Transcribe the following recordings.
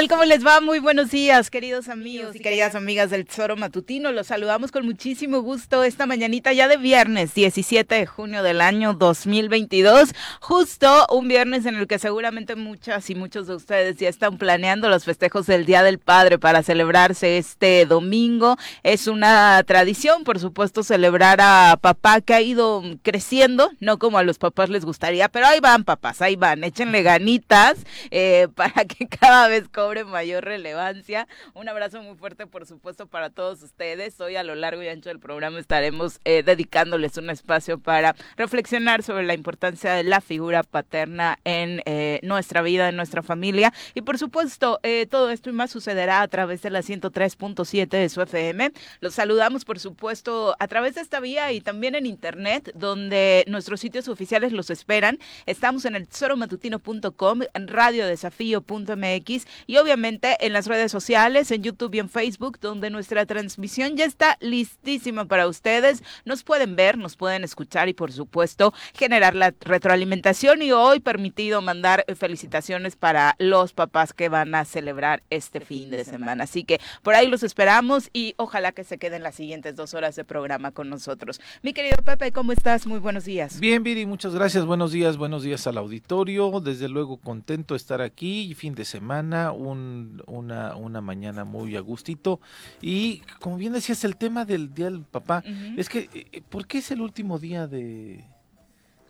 tal? ¿Cómo les va? Muy buenos días, queridos amigos y queridas amigas del Tesoro Matutino. Los saludamos con muchísimo gusto esta mañanita ya de viernes 17 de junio del año 2022. Justo un viernes en el que seguramente muchas y muchos de ustedes ya están planeando los festejos del Día del Padre para celebrarse este domingo. Es una tradición, por supuesto, celebrar a papá que ha ido creciendo, no como a los papás les gustaría, pero ahí van papás, ahí van, échenle ganitas eh, para que cada vez cobre mayor relevancia. Un abrazo muy fuerte, por supuesto, para todos ustedes. Hoy a lo largo y ancho del programa estaremos eh, dedicándoles un espacio para reflexionar sobre la importancia de la figura paterna en eh, nuestra vida, en nuestra familia. Y por supuesto, eh, todo esto y más sucederá a través de la 103.7 de su FM. Los saludamos, por supuesto, a través de esta vía y también en internet, donde nuestros sitios oficiales los esperan. Estamos en el tesoromatutino.com, en radiodesafío.mx y obviamente en las redes sociales, en YouTube y en Facebook, donde nuestra transmisión ya está listísima para ustedes. Nos pueden ver, nos pueden escuchar y por supuesto generar la retroalimentación y hoy permitido mandar felicitaciones para los papás que van a celebrar este fin de semana. Así que por ahí los esperamos y ojalá que se queden las siguientes dos horas de programa con nosotros. Mi querido Pepe, ¿cómo estás? Muy buenos días. Bien, Viri, muchas gracias. Buenos días, buenos días al auditorio. Desde luego contento de estar aquí. Fin de semana, un, una, una mañana muy a gustito. Y como bien decías, el tema del Día del Papá, es que, eh, ¿por qué es el último día de,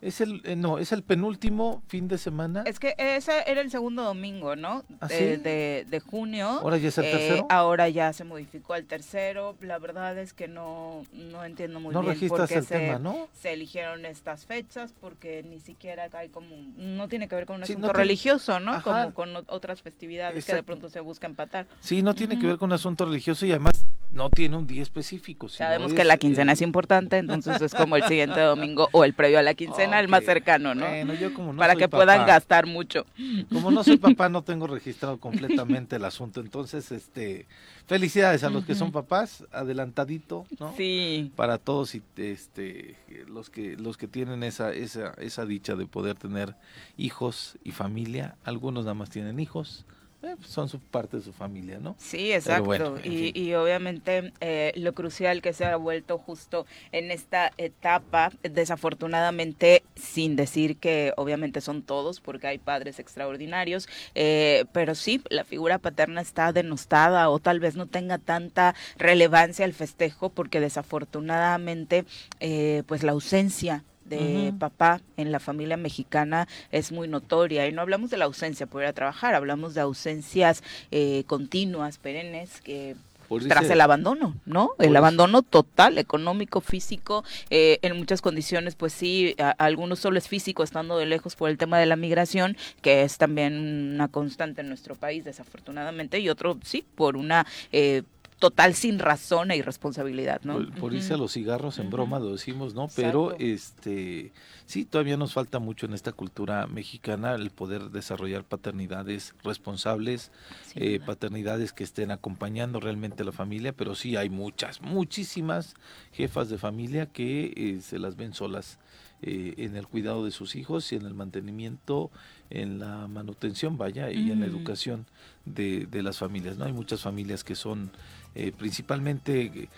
es el, eh, no, es el penúltimo fin de semana. Es que ese era el segundo domingo, ¿no? ¿Ah, de, sí? de, de junio. ¿Ahora ya es el Eh, tercero? ahora ya se modificó al tercero. La verdad es que no, no entiendo muy no bien por qué el se, tema, ¿no? se eligieron estas fechas, porque ni siquiera hay como, no tiene que ver con un Sí, asunto no religioso, ¿no? Ajá. Como con otras festividades que de Exacto. pronto se busca empatar. Sí, no tiene que ver con un asunto religioso y además no tiene un día específico. Sabemos es, que la quincena eh, es importante, entonces es como el siguiente domingo o el previo a la quincena, el más cercano, ¿no? Bueno, yo como no Para soy que puedan gastar mucho. Como no soy papá, no tengo registrado completamente el asunto. Entonces, este, felicidades a los que son papás, adelantadito, ¿no? Sí. Para todos y este los que los que tienen esa esa esa dicha de poder tener hijos y familia, algunos nada más tienen hijos, eh, pues son su parte de su familia, ¿no? Sí, exacto. bueno, y, y obviamente eh, lo crucial que se ha vuelto justo en esta etapa, desafortunadamente, sin decir que obviamente son todos, porque hay padres extraordinarios, eh, pero sí, la figura paterna está denostada o tal vez no tenga tanta relevancia el festejo, porque desafortunadamente, eh, pues la ausencia de papá en la familia mexicana es muy notoria y no hablamos de la ausencia por ir a trabajar, hablamos de ausencias eh, continuas, perennes, que Pues tras el abandono, ¿no? El abandono total, económico, físico, eh, en muchas condiciones, pues sí, a- algunos solo es físico, estando de lejos por el tema de la migración, que es también una constante en nuestro país, desafortunadamente, y otro, sí, por una eh, total sin razón e irresponsabilidad, ¿no? Por, por irse a los cigarros en broma lo decimos, ¿no? Pero Exacto. este sí, todavía nos falta mucho en esta cultura mexicana el poder desarrollar paternidades responsables, eh, paternidades que estén acompañando realmente a la familia, pero sí hay muchas, muchísimas jefas de familia que eh, se las ven solas eh, en el cuidado de sus hijos y en el mantenimiento, en la manutención, vaya, y en la educación de, de las familias, ¿no? Hay muchas familias que son eh, principalmente eh,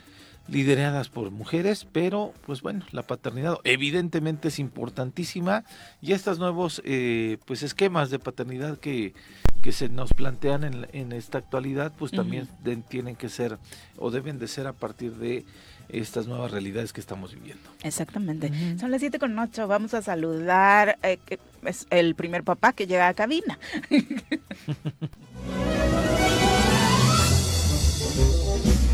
lideradas por mujeres, pero pues bueno, la paternidad evidentemente es importantísima y estos nuevos eh, pues esquemas de paternidad que, que se nos plantean en, en esta actualidad, pues también tienen que ser o deben de ser a partir de estas nuevas realidades que estamos viviendo. Exactamente. Son las siete con ocho. Vamos a saludar eh, que es el primer papá que llega a cabina.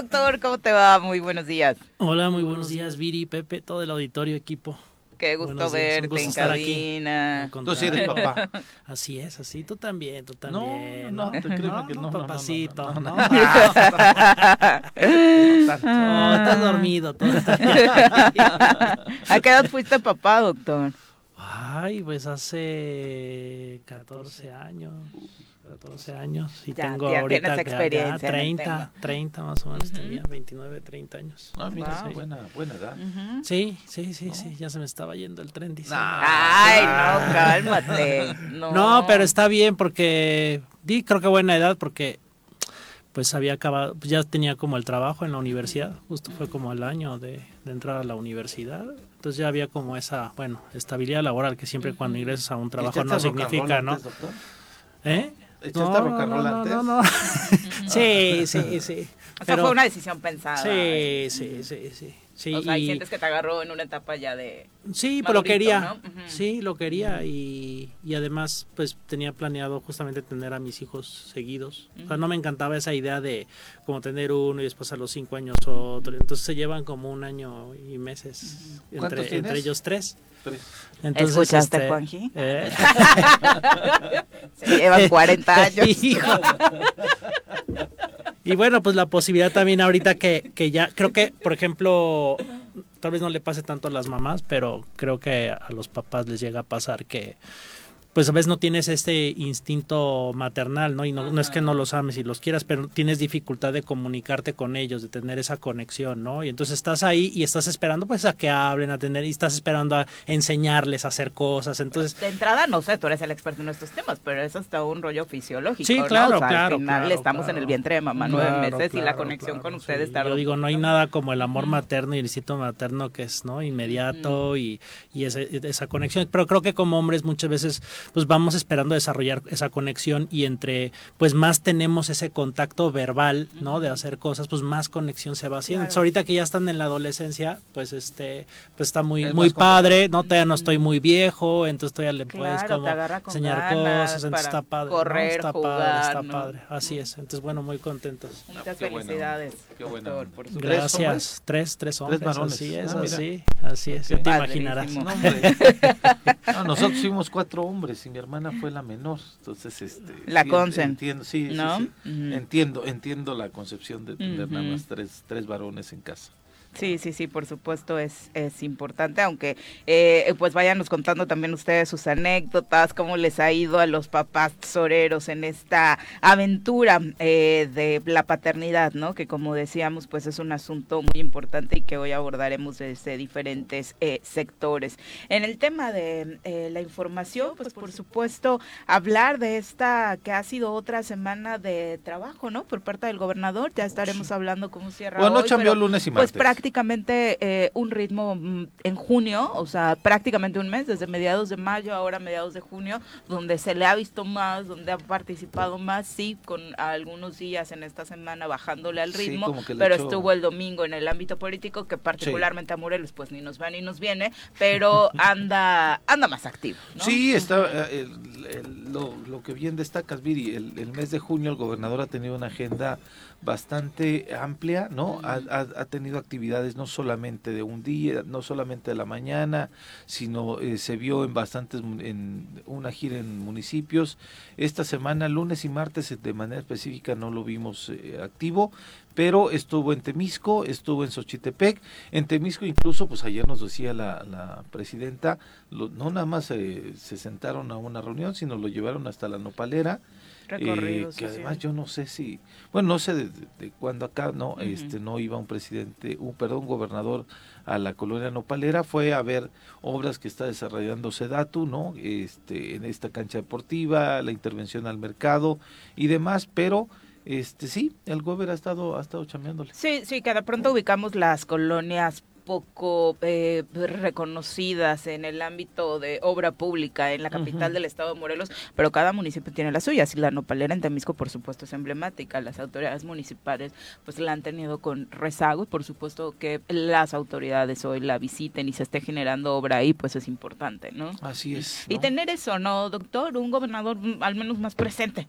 Doctor, ¿cómo te va? Muy buenos días. Hola, muy buenos días, Viri, Pepe, todo el auditorio, equipo. Qué gusto verte gusto en estar aquí. cabina. Tú sí eres papá. Así es, así. Tú también, tú No, también. no, te créeme que no, no, no, no, papacito, no, no, ¿no? no. Oh, estás dormido. Todo está ¿A qué edad fuiste papá, doctor? Ay, pues hace 14 años. 14 años y Ya, tengo ya ahorita experiencia ya en el 30, tema. 30 más o menos tenía, 29, 30 años. Ah, mira, Wow. sí, buena, buena edad. Sí, sí, sí, sí, ya se me estaba yendo el tren. dice. Ay, no, cálmate. No, No, pero está bien porque di creo que buena edad porque pues había acabado, pues, ya tenía como el trabajo en la universidad, justo fue como el año de, de entrar a la universidad, entonces ya había como esa, bueno, estabilidad laboral que siempre cuando ingresas a un trabajo no ¿Echaste rock and significa, ¿no? doctor? ¿Eh? ¿Echaste rock and roll no, antes? no, no. sí, sí, sí. O sea, fue una decisión pensada. Sí, sí, sí, sí. sí O sea, y sientes que te agarró en una etapa ya de... Sí, pero lo madurito, quería. ¿no? Ujú. Sí, lo quería y, y además pues tenía planeado justamente tener a mis hijos seguidos. O sea, no me encantaba esa idea de como tener uno y después a los cinco años otro. Entonces se llevan como un año y meses ¿Cuántos entre, entre ellos tres. Entonces, ¿Escuchaste, este, Juanji? eh, Se llevan 40 años. Hijo. Y bueno, pues la posibilidad también ahorita que, que ya, creo que, por ejemplo, tal vez no le pase tanto a las mamás, pero creo que a los papás les llega a pasar que, pues a veces no tienes este instinto maternal, ¿no? Y no, no es que no los ames y los quieras, pero tienes dificultad de comunicarte con ellos, de tener esa conexión, ¿no? Y entonces estás ahí y estás esperando pues a que hablen, a tener, y estás esperando a enseñarles a hacer cosas, entonces... De entrada, no sé, tú eres el experto en estos temas, pero eso está un rollo fisiológico. Sí, ¿no? claro, O sea, claro, Al final claro, estamos en el vientre de mamá nueve Claro, meses y la conexión con sí. ustedes está Yo digo, no hay nada como el amor materno y el instinto materno que es no inmediato y, y ese- esa conexión. Pero creo que como hombres muchas veces pues vamos esperando desarrollar esa conexión y entre pues más tenemos ese contacto verbal, ¿no? De hacer cosas, pues más conexión se va haciendo. Entonces, ahorita que ya están en la adolescencia, pues este pues está muy Es muy padre, no todavía no estoy muy viejo, entonces todavía le puedes Claro, como enseñar cosas, entonces para está padre, ¿no? correr, está padre, jugar, está ¿no? padre. Así es. Entonces bueno, muy contentos. Muchas Qué buena felicidades, qué doctor, por. ¿Tres hombres? Gracias. Tres, tres hombres. varones. Así es, Ah, así, así es. Ya te Padrísimo. imaginarás. No, hombre. No, nosotros fuimos cuatro hombres y mi hermana fue la menor. Entonces, este. La sí, consen. Entiendo, sí, sí, ¿No? Entiendo, entiendo la concepción de tener nada más tres, tres varones en casa. Sí, sí, sí, por supuesto es, es importante, aunque eh, pues váyanos contando también ustedes sus anécdotas, cómo les ha ido a los papás soreros en esta aventura eh, de la paternidad, ¿no? Que como decíamos, pues es un asunto muy importante y que hoy abordaremos desde diferentes eh, sectores. En el tema de eh, la información, pues por supuesto hablar de esta que ha sido otra semana de trabajo, ¿no? Por parte del gobernador, ya estaremos hablando cómo cierra Bueno, hoy, cambió pero, lunes y pues martes. Prácticamente eh, un ritmo mm, en junio, o sea, prácticamente un mes, desde mediados de mayo, ahora mediados de junio, donde se le ha visto más, donde ha participado más, sí, con algunos días en esta semana bajándole al ritmo, pero echó- estuvo el domingo en el ámbito político, que particularmente a Morelos pues ni nos va ni nos viene, pero anda anda más activo. ¿no? Sí, está, eh, el- el- lo, lo que bien destacas, Viri, el, el mes de junio el gobernador ha tenido una agenda bastante amplia, ¿no? Ha, ha- ha tenido actividades no solamente de un día, no solamente de la mañana, sino eh, se vio en bastantes, en una gira en municipios. Esta semana, lunes y martes, de manera específica no lo vimos eh, activo, pero estuvo en Temisco, estuvo en Xochitepec, en Temisco incluso, pues ayer nos decía la, la presidenta, lo- no nada más eh, se sentaron a una reunión, sino lo llevaron hasta la nopalera, eh, que además yo no sé si, bueno, no sé de, cuándo acá, no, este, no iba un presidente, un perdón, gobernador a la colonia nopalera, fue a ver obras que está desarrollando Sedatu, ¿no? Este, en esta cancha deportiva, la intervención al mercado y demás, pero este sí, el gobernador ha estado, ha estado chameándole. Sí, sí, que de pronto ubicamos las colonias poco eh, reconocidas en el ámbito de obra pública en la capital del estado de Morelos, pero cada municipio tiene las suyas y la nopalera en Temisco por supuesto es emblemática, las autoridades municipales pues la han tenido con rezago y por supuesto que las autoridades hoy la visiten y se esté generando obra ahí pues es importante, ¿no? Así es. Y tener eso, ¿no, doctor? Un gobernador mm, al menos más presente.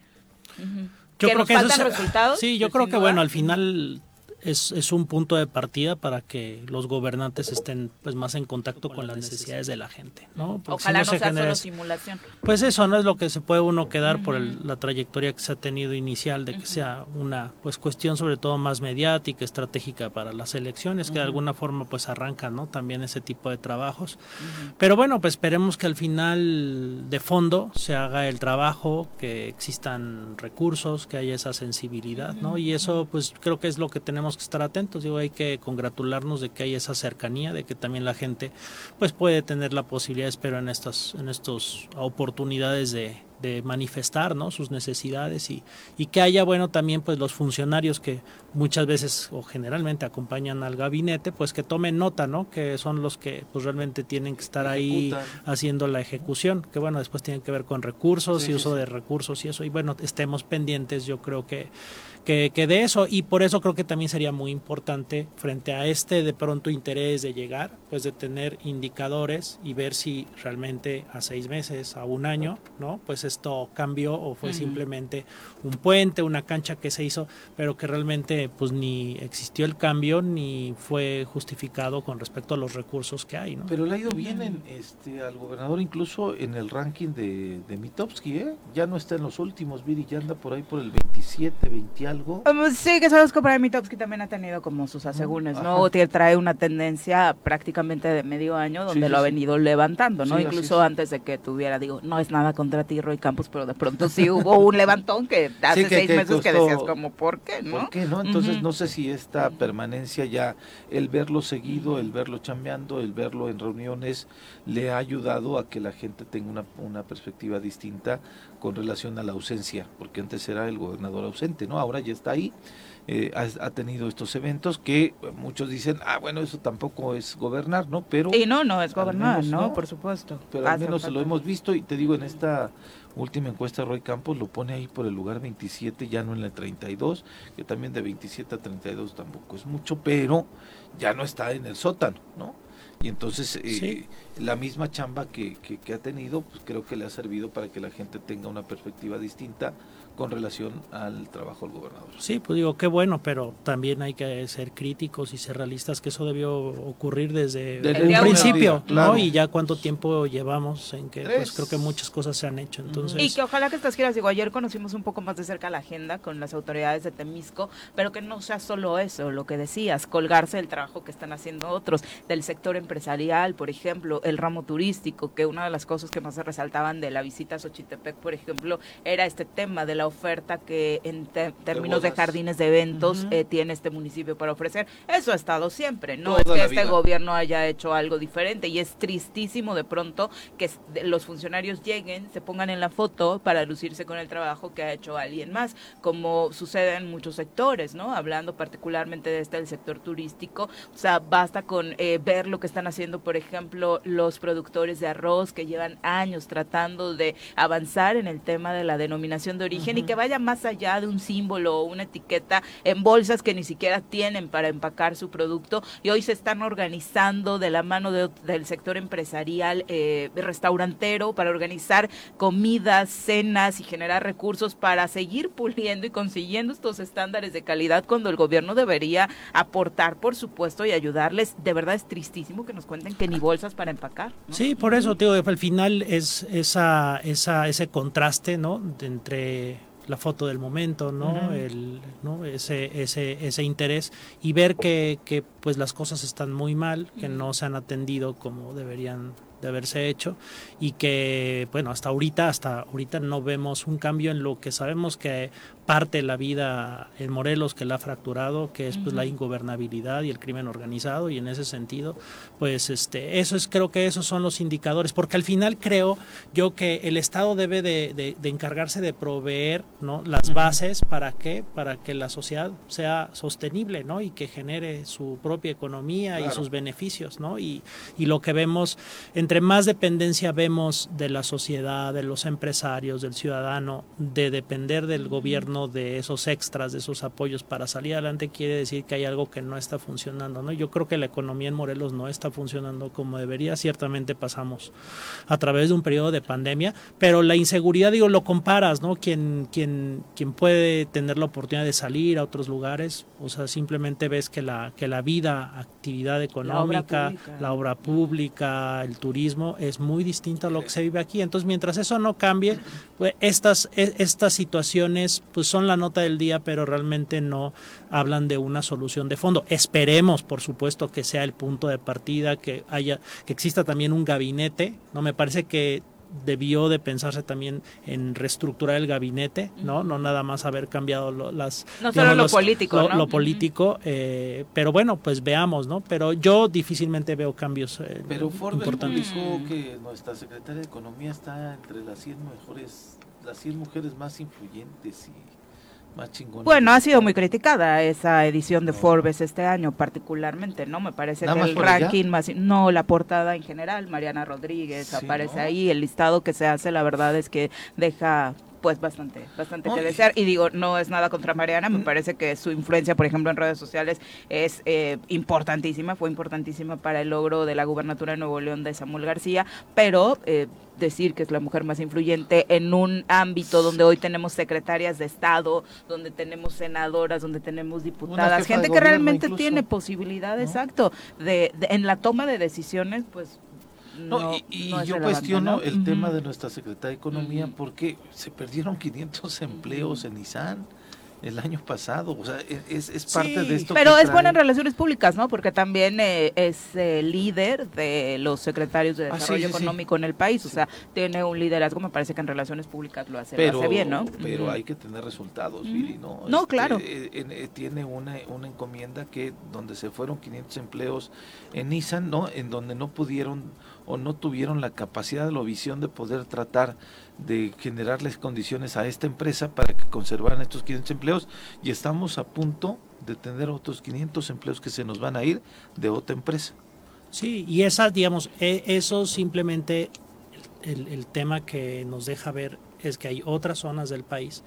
Ujú. Yo ¿Que creo nos que faltan es- resultados? Sí, yo Pues, creo que duda. bueno, al final es, es, un punto de partida para que los gobernantes estén pues más en contacto con las necesidades de la gente, ¿no? Ojalá no, sea solo simulación. Pues eso no es lo que se puede uno quedar por la trayectoria que se ha tenido inicial de que sea una pues cuestión sobre todo más mediática, estratégica para las elecciones, que de alguna forma pues arranca, ¿no? También ese tipo de trabajos. Pero bueno, pues esperemos que al final de fondo se haga el trabajo, que existan recursos, que haya esa sensibilidad, ¿no? Y eso pues creo que es lo que tenemos que estar atentos, digo, hay que congratularnos de que hay esa cercanía, de que también la gente pues puede tener la posibilidad, espero, en estas en estos oportunidades de, de manifestar ¿no? sus necesidades y, y, que haya bueno también pues los funcionarios que muchas veces o generalmente acompañan al gabinete pues que tomen nota no que son los que pues realmente tienen que estar ahí haciendo la ejecución que bueno después tienen que ver con recursos y uso de recursos y eso. Y bueno estemos pendientes yo creo que que, que, de eso y por eso creo que también sería muy importante frente a este de pronto interés de llegar pues de tener indicadores y ver si realmente a seis meses a un año no pues esto cambió o fue simplemente un puente una cancha que se hizo pero que realmente pues ni existió el cambio ni fue justificado con respecto a los recursos que hay no pero le ha ido bien en, este al gobernador incluso en el ranking de, de Mitowski ¿eh? ya no está en los últimos Viri ya anda por ahí por el 27 20 algo. Sí, que sabes que para Mitowski también ha tenido como sus asegúnes, ¿no? O trae una tendencia prácticamente de medio año donde lo ha venido levantando, ¿no? Incluso antes de que tuviera, digo, no es nada contra ti, Roy Campos, pero de pronto sí hubo un levantón que hace seis meses que decías como, ¿por qué, no? ¿Por qué, no? Entonces no sé si esta permanencia ya, el verlo seguido, el verlo chambeando, el verlo en reuniones, le ha ayudado a que la gente tenga una, una perspectiva distinta con relación a la ausencia, porque antes era el gobernador ausente, ¿no? Ahora ya está ahí, eh, ha, tenido estos eventos que muchos dicen, ah, bueno, eso tampoco es gobernar, ¿no? Pero... Y no, no es gobernar, ¿no? Por supuesto. Pero al menos lo hemos visto y te digo, en esta última encuesta Roy Campos lo pone ahí por el lugar 27, ya no en el 32, que también de 27 a 32 tampoco es mucho, pero ya no está en el sótano, ¿no? Y entonces eh, la misma chamba que, que, que, ha tenido, pues creo que le ha servido para que la gente tenga una perspectiva distinta con relación al trabajo del gobernador. Sí, pues digo, qué bueno, pero también hay que ser críticos y ser realistas, que eso debió ocurrir desde, el principio, ¿no? Y ya cuánto tiempo llevamos en que pues, creo que muchas cosas se han hecho. entonces Y que ojalá que estas quieras, digo, ayer conocimos un poco más de cerca la agenda con las autoridades de Temisco, pero que no sea solo eso, lo que decías, colgarse del trabajo que están haciendo otros, del sector empresarial, por ejemplo, el ramo turístico, que una de las cosas que más se resaltaban de la visita a Xochitepec, por ejemplo, era este tema de la oferta que en términos de, jardines de eventos eh, tiene este municipio para ofrecer. Eso ha estado siempre, no es que este gobierno haya hecho algo diferente y es tristísimo de pronto que los funcionarios lleguen, se pongan en la foto para lucirse con el trabajo que ha hecho alguien más, como sucede en muchos sectores, ¿no? Hablando particularmente de este del sector turístico, o sea, basta con eh, ver lo que están haciendo, por ejemplo, los productores de arroz que llevan años tratando de avanzar en el tema de la denominación de origen y que vaya más allá de un símbolo o una etiqueta en bolsas que ni siquiera tienen para empacar su producto y hoy se están organizando de la mano del sector empresarial eh, restaurantero para organizar comidas, cenas y generar recursos para seguir puliendo y consiguiendo estos estándares de calidad cuando el gobierno debería aportar, por supuesto, y ayudarles. De verdad es tristísimo que nos cuenten que ni bolsas para empacar. Sí, por eso, digo, al final es esa, esa, ese contraste, ¿no? entre la foto del momento, ¿no? El, ¿no? Ese, ese, ese interés y ver que, que pues las cosas están muy mal, que no se han atendido como deberían de haberse hecho y que bueno hasta ahorita hasta ahorita no vemos un cambio en lo que sabemos que parte de la vida en Morelos que la ha fracturado, que es pues la ingobernabilidad y el crimen organizado y en ese sentido, pues este eso es creo que esos son los indicadores, porque al final creo yo que el Estado debe de, encargarse de proveer ¿no? las bases para que para que la sociedad sea sostenible, ¿no? y que genere su propia economía y sus beneficios, ¿no? Y, y lo que vemos en entre más dependencia vemos de la sociedad, de los empresarios, del ciudadano, de depender del gobierno, de esos extras, de esos apoyos para salir adelante, quiere decir que hay algo que no está funcionando. ¿no? Yo creo que la economía en Morelos no está funcionando como debería. Ciertamente pasamos a través de un periodo de pandemia, pero la inseguridad, digo, lo comparas, ¿no? Quien, quien, quien puede tener la oportunidad de salir a otros lugares, o sea, simplemente ves que la, que la vida, actividad económica, la obra pública, el turismo, es muy distinto a lo que se vive aquí. Entonces, mientras eso no cambie, pues estas, e, estas situaciones pues son la nota del día, pero realmente no hablan de una solución de fondo. Esperemos, por supuesto, que sea el punto de partida, que haya, que exista también un gabinete. No me parece que debió de pensarse también en reestructurar el gabinete, ¿no? No nada más haber cambiado las... No solo lo político, lo, político, eh, pero bueno, pues veamos, ¿no? Pero yo difícilmente veo cambios eh, Pero Ford dijo que nuestra secretaria de Economía está entre las 100 mejores, las 100 mujeres más influyentes y bueno, ha sido muy criticada esa edición de Forbes este año, particularmente, ¿no? Me parece que el ranking más. No, la portada en general, Mariana Rodríguez aparece ahí. El listado que se hace, la verdad es que deja pues bastante, bastante que desear. Y digo, no es nada contra Mariana, me mm. parece que su influencia, por ejemplo, en redes sociales es eh, importantísima, fue importantísima para el logro de la gubernatura de Nuevo León de Samuel García, pero eh, decir que es la mujer más influyente en un ámbito donde hoy tenemos secretarias de Estado, donde tenemos senadoras, donde tenemos diputadas, gente que realmente tiene posibilidad, exacto, de, en la toma de decisiones, pues no, y, yo cuestiono el tema de nuestra secretaria de Economía porque se perdieron 500 empleos en Nissan el año pasado. O sea, es, es parte de esto. Pero es buena en relaciones públicas, ¿no? Porque también eh, es eh, líder de los secretarios de ah, Desarrollo Económico en el país. O sea, tiene un liderazgo, me parece que en relaciones públicas lo hace, pero, bien, ¿no? Pero hay que tener resultados, ¿no? No, este, claro. Eh, tiene una, una encomienda que donde se fueron 500 empleos en Nissan, ¿no? En donde no pudieron o no tuvieron la capacidad o la visión de poder tratar de generarles condiciones a esta empresa para que conservaran estos 500 empleos y estamos a punto de tener otros 500 empleos que se nos van a ir de otra empresa. Sí, y esa, digamos, e, eso simplemente el, el tema que nos deja ver es que hay otras zonas del país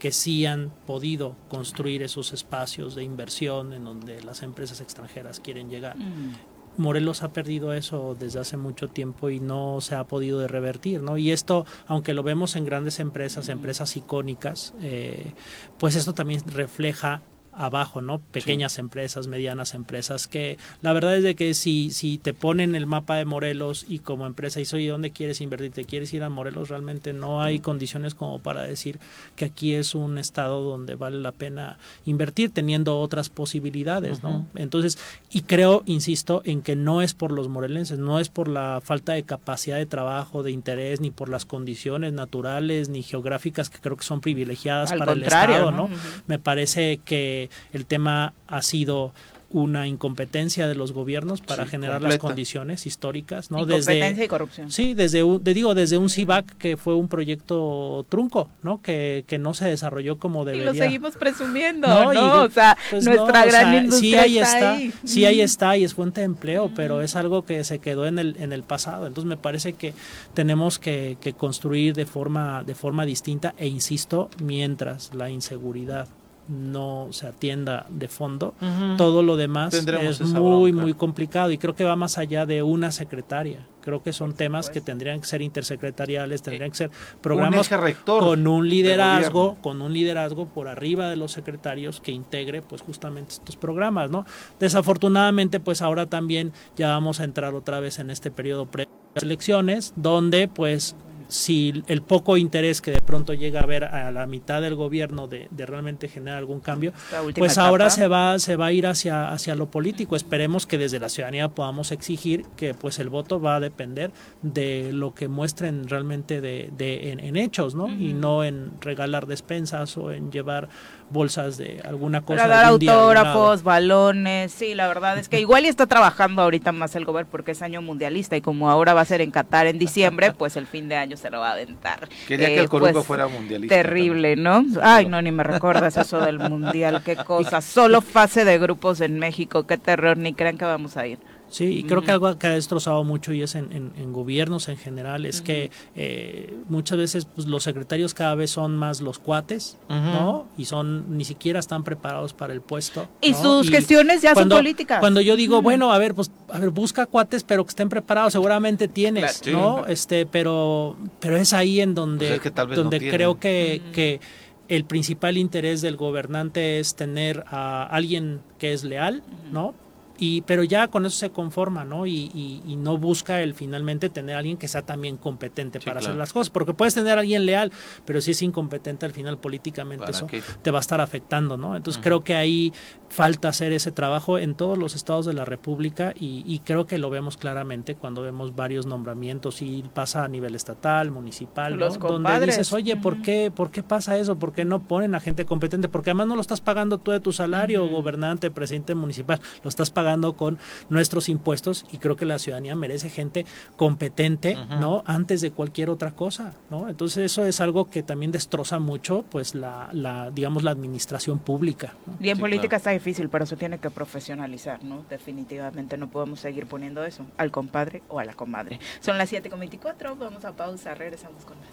que sí han podido construir esos espacios de inversión en donde las empresas extranjeras quieren llegar. Mm. Morelos ha perdido eso desde hace mucho tiempo y no se ha podido revertir, ¿no? Y esto, aunque lo vemos en grandes empresas, empresas icónicas, eh, pues esto también refleja abajo, ¿no? Pequeñas empresas, medianas empresas, que la verdad es de que si, si te ponen el mapa de Morelos y como empresa y oye, ¿dónde quieres invertir? ¿Te quieres ir a Morelos? Realmente no hay condiciones como para decir que aquí es un estado donde vale la pena invertir teniendo otras posibilidades, ¿no? Entonces, y creo, insisto, en que no es por los morelenses, no es por la falta de capacidad de trabajo, de interés, ni por las condiciones naturales, ni geográficas que creo que son privilegiadas para el Estado, ¿no? Me parece que el tema ha sido una incompetencia de los gobiernos para generar las condiciones históricas, ¿no? Incompetencia y corrupción. Sí, desde un, digo, desde un CIVAC que fue un proyecto trunco, ¿no? Que, que no se desarrolló como debería. Y lo seguimos presumiendo, ¿no? o sea, pues nuestra gran industria sí ahí está, ahí. sí ahí está y es fuente de empleo, pero es algo que se quedó en el en el pasado. Entonces me parece que tenemos que, que construir de forma de forma distinta e insisto, mientras la inseguridad no se atienda de fondo, todo lo demás es muy, muy complicado y creo que va más allá de una secretaria. Creo que son temas que tendrían que ser intersecretariales, tendrían que ser programas con un liderazgo, con un liderazgo por arriba de los secretarios que integre pues justamente estos programas, ¿no? Desafortunadamente pues ahora también ya vamos a entrar otra vez en este periodo pre elecciones donde pues si el poco interés que de pronto llega a haber a la mitad del gobierno de, realmente generar algún cambio, pues ahora se va, se va a ir hacia, hacia lo político. Esperemos que desde la ciudadanía podamos exigir que pues el voto va a depender de lo que muestren realmente de, de en, hechos, ¿no? Y no en regalar despensas o en llevar bolsas de alguna cosa. Para dar autógrafos, balones, sí, la verdad es que igual y está trabajando ahorita más el gobierno porque es año mundialista y como ahora va a ser en Qatar en diciembre, pues el fin de año se lo va a aventar. Quería que el eh, Coruco pues, fuera mundialista. Terrible, ¿no? Ay, no, ni me recuerdas eso del mundial, qué cosa. Solo fase de grupos en México, qué terror, ni crean que vamos a ir. Sí, y creo que algo que ha destrozado mucho y es en, en, gobiernos en general es que eh, muchas veces pues, los secretarios cada vez son más los cuates, ¿no? Y son ni siquiera están preparados para el puesto. Y sus gestiones ya son políticas. Cuando yo digo, bueno, a ver, pues a ver, busca cuates, pero que estén preparados, seguramente tienes, ¿no? Este, pero pero es ahí en donde pues donde creo que, que el principal interés del gobernante es tener a alguien que es leal, ¿no? Y, pero ya con eso se conforma, ¿no? Y, y, no busca el finalmente tener a alguien que sea también competente para hacer las cosas. Porque puedes tener a alguien leal, pero si es incompetente al final políticamente eso te va a estar afectando, ¿no? Entonces creo que ahí falta hacer ese trabajo en todos los estados de la República y, creo que lo vemos claramente cuando vemos varios nombramientos y pasa a nivel estatal, municipal, ¿no? donde dices, oye, ¿por qué, ¿por qué pasa eso? ¿Por qué no ponen a gente competente? Porque además no lo estás pagando tú de tu salario, gobernante, presidente municipal, lo estás pagando con nuestros impuestos y creo que la ciudadanía merece gente competente, ¿no? Antes de cualquier otra cosa, ¿no? Entonces eso es algo que también destroza mucho, pues, la, la digamos, la administración pública. Y en política está difícil, pero se tiene que profesionalizar, ¿no? Definitivamente no podemos seguir poniendo eso al compadre o a la comadre. Son las 7.24, vamos a pausa, regresamos con más.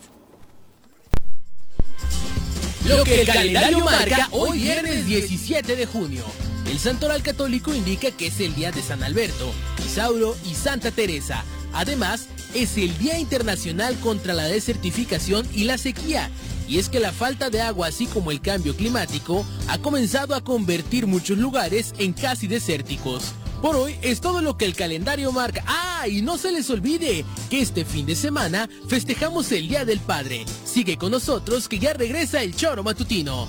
Lo que el calendario marca hoy viernes 17 de junio. El santoral católico indica que es el día de San Alberto, Isauro y Santa Teresa. Además, es el Día Internacional contra la Desertificación y la Sequía. Y es que la falta de agua, así como el cambio climático, ha comenzado a convertir muchos lugares en casi desérticos. Por hoy es todo lo que el calendario marca. ¡Ah! Y no se les olvide que este fin de semana festejamos el Día del Padre. Sigue con nosotros que ya regresa el choro matutino.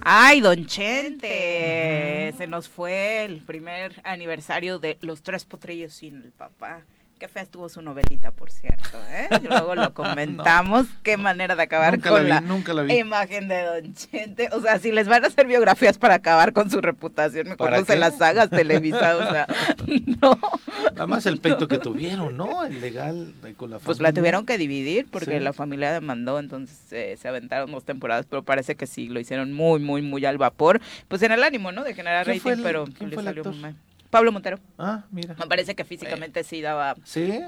Ay, don Chente, se nos fue el primer aniversario de Los Tres Potrillos sin el papá. Qué fea estuvo su novelita, por cierto. ¿eh? Luego lo comentamos. Qué manera de acabar con la, imagen de Don Chente. O sea, si les van a hacer biografías para acabar con su reputación, me se las sagas televisadas. O sea, no. Nada más el peito que tuvieron, ¿no? El legal con la familia. Pues la tuvieron que dividir porque la familia demandó, entonces eh, se aventaron dos temporadas, pero parece que sí, lo hicieron muy, muy, muy al vapor. Pues en el ánimo, ¿no? De generar rating, pero le salió muy mal. Pablo Montero. Ah, mira. Me parece que físicamente sí daba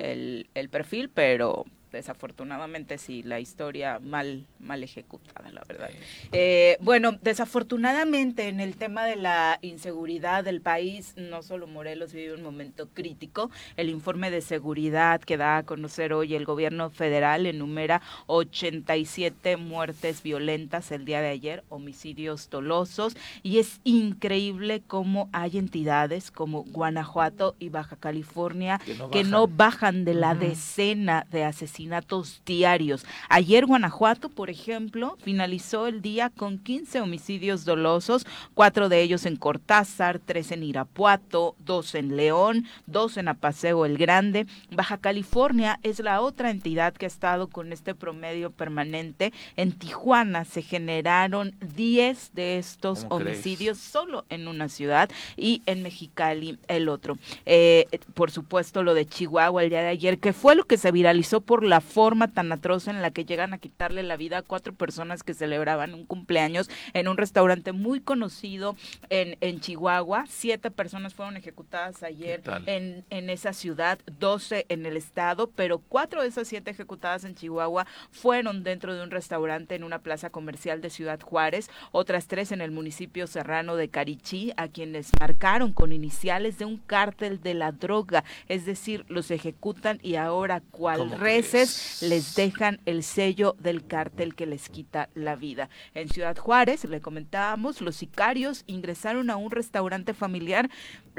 El, el perfil, pero desafortunadamente sí, la historia mal, mal ejecutada, la verdad. Eh, bueno, desafortunadamente en el tema de la inseguridad del país, no solo Morelos vive un momento crítico. El informe de seguridad que da a conocer hoy el gobierno federal enumera 87 muertes violentas el día de ayer, homicidios dolosos, y es increíble cómo hay entidades como Guanajuato y Baja California que no bajan, de la decena de asesinatos asesinatos diarios. Ayer Guanajuato, por ejemplo, finalizó el día con 15 homicidios dolosos, cuatro de ellos en Cortázar, tres en Irapuato, dos en León, dos en Apaseo el Grande. Baja California es la otra entidad que ha estado con este promedio permanente. En Tijuana se generaron 10 de estos homicidios solo en una ciudad y en Mexicali el otro. Eh, por supuesto, lo de Chihuahua el día de ayer, que fue lo que se viralizó por la forma tan atroz en la que llegan a quitarle la vida a cuatro personas que celebraban un cumpleaños en un restaurante muy conocido en, en Chihuahua. Siete personas fueron ejecutadas ayer en, en esa ciudad, doce en el estado, pero cuatro de esas siete ejecutadas en Chihuahua fueron dentro de un restaurante en una plaza comercial de Ciudad Juárez, otras tres en el municipio serrano de Carichí, a quienes marcaron con iniciales de un cártel de la droga, es decir, los ejecutan y ahora cual les dejan el sello del cártel que les quita la vida. En Ciudad Juárez, le comentábamos, los sicarios ingresaron a un restaurante familiar.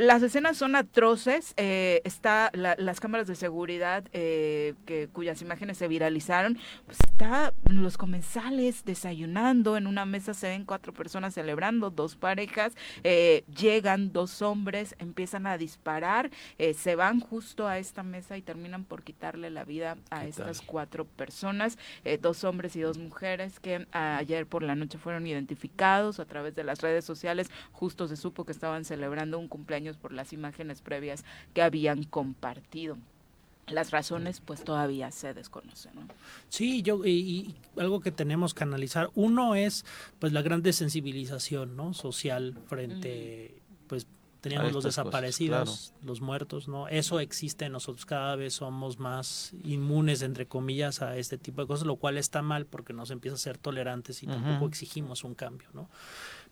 Las escenas son atroces. Eh, está las cámaras de seguridad eh, que, cuyas imágenes se viralizaron. Pues está los comensales desayunando. En una mesa se ven cuatro personas celebrando, dos parejas. Eh, llegan dos hombres, empiezan a disparar, se van justo a esta mesa y terminan por quitarle la vida a estas cuatro personas, eh, dos hombres y dos mujeres que ayer por la noche fueron identificados a través de las redes sociales. Justo se supo que estaban celebrando un cumpleaños por las imágenes previas que habían compartido. las razones pues todavía se desconocen. ¿no? Sí, yo y, algo que tenemos que analizar, uno es pues la gran desensibilización ¿no? social frente, pues teníamos los desaparecidos, los muertos, ¿no? Eso existe en nosotros, cada vez somos más inmunes, entre comillas, a este tipo de cosas, lo cual está mal porque nos empieza a ser tolerantes y tampoco exigimos un cambio, ¿no?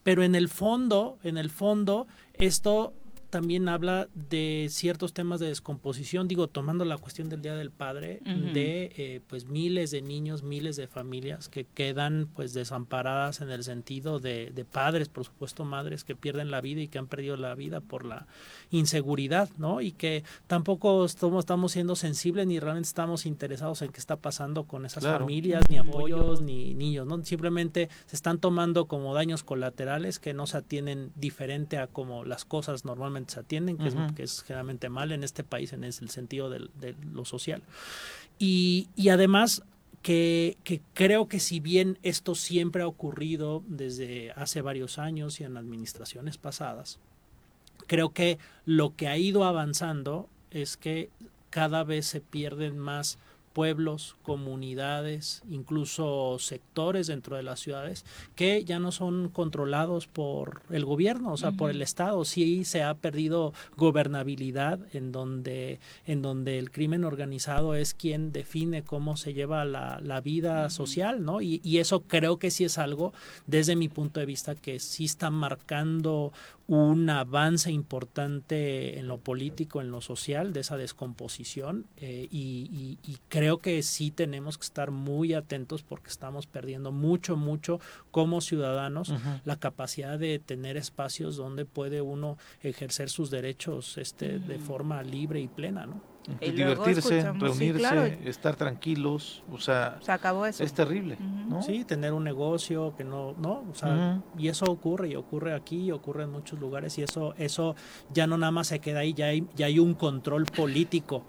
Pero en el fondo, en el fondo, esto también habla de ciertos temas de descomposición, digo, tomando la cuestión del Día del Padre, de eh, pues miles de niños, miles de familias que quedan pues desamparadas en el sentido de, de, padres, por supuesto madres que pierden la vida y que han perdido la vida por la inseguridad, ¿no? Y que tampoco estamos, estamos siendo sensibles ni realmente estamos interesados en qué está pasando con esas familias, ni apoyos, ni niños, ¿no? Simplemente se están tomando como daños colaterales que no se atienden diferente a como las cosas normalmente se atienden, que, es, generalmente mal en este país en el sentido de, lo social. Y, además que, creo que si bien esto siempre ha ocurrido desde hace varios años y en administraciones pasadas, creo que lo que ha ido avanzando es que cada vez se pierden más pueblos, comunidades, incluso sectores dentro de las ciudades que ya no son controlados por el gobierno, o sea, por el Estado. Sí se ha perdido gobernabilidad en donde, en donde el crimen organizado es quien define cómo se lleva la, vida social, ¿no? Y, y eso creo que sí es algo, desde mi punto de vista, que sí está marcando un avance importante en lo político, en lo social, de esa descomposición eh, y, creo que sí tenemos que estar muy atentos porque estamos perdiendo mucho, mucho como ciudadanos la capacidad de tener espacios donde puede uno ejercer sus derechos este, de forma libre y plena, ¿no? Divertirse, reunirse, estar tranquilos, o sea, se acabó eso. Es terrible, ¿no? Sí, tener un negocio que no, no, o sea, y eso ocurre y ocurre aquí y ocurre en muchos lugares y eso, eso ya no nada más se queda ahí, ya hay, ya hay un control político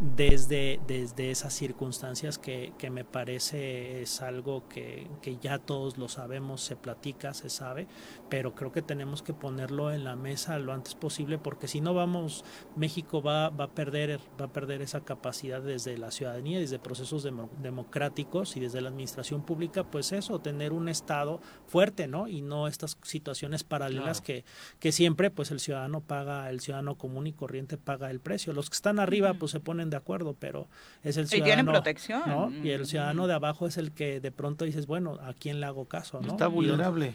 desde, desde esas circunstancias que, que me parece es algo que, que, ya todos lo sabemos, se platica, se sabe, pero creo que tenemos que ponerlo en la mesa lo antes posible porque si no vamos, México va, va, a, perder, va a perder esa capacidad desde la ciudadanía, desde procesos democráticos y desde la administración pública, pues eso, tener un Estado fuerte, ¿no? Y no estas situaciones paralelas que, que siempre pues el ciudadano paga, el ciudadano común y corriente paga el precio. Los que están arriba pues se ponen de acuerdo, pero es el ciudadano. Y tienen protección. ¿no? Y el ciudadano de abajo es el que de pronto dices, bueno, ¿a quién le hago caso? ¿no? Está vulnerable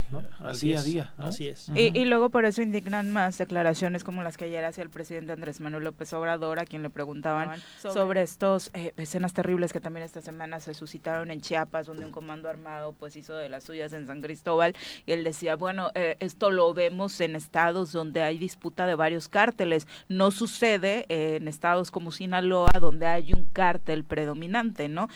día a día. Así es. y, luego por eso indignan más declaraciones como las que ayer hacía el presidente Andrés Manuel López Obrador, a quien le preguntaban sobre, estos eh, escenas terribles que también esta semana se suscitaron en Chiapas, donde un comando armado pues hizo de las suyas en San Cristóbal. Y él decía, bueno, eh, esto lo vemos en estados donde hay disputa de varios cárteles. No sucede en estados como Sinaloa donde hay un cártel predominante, ¿no?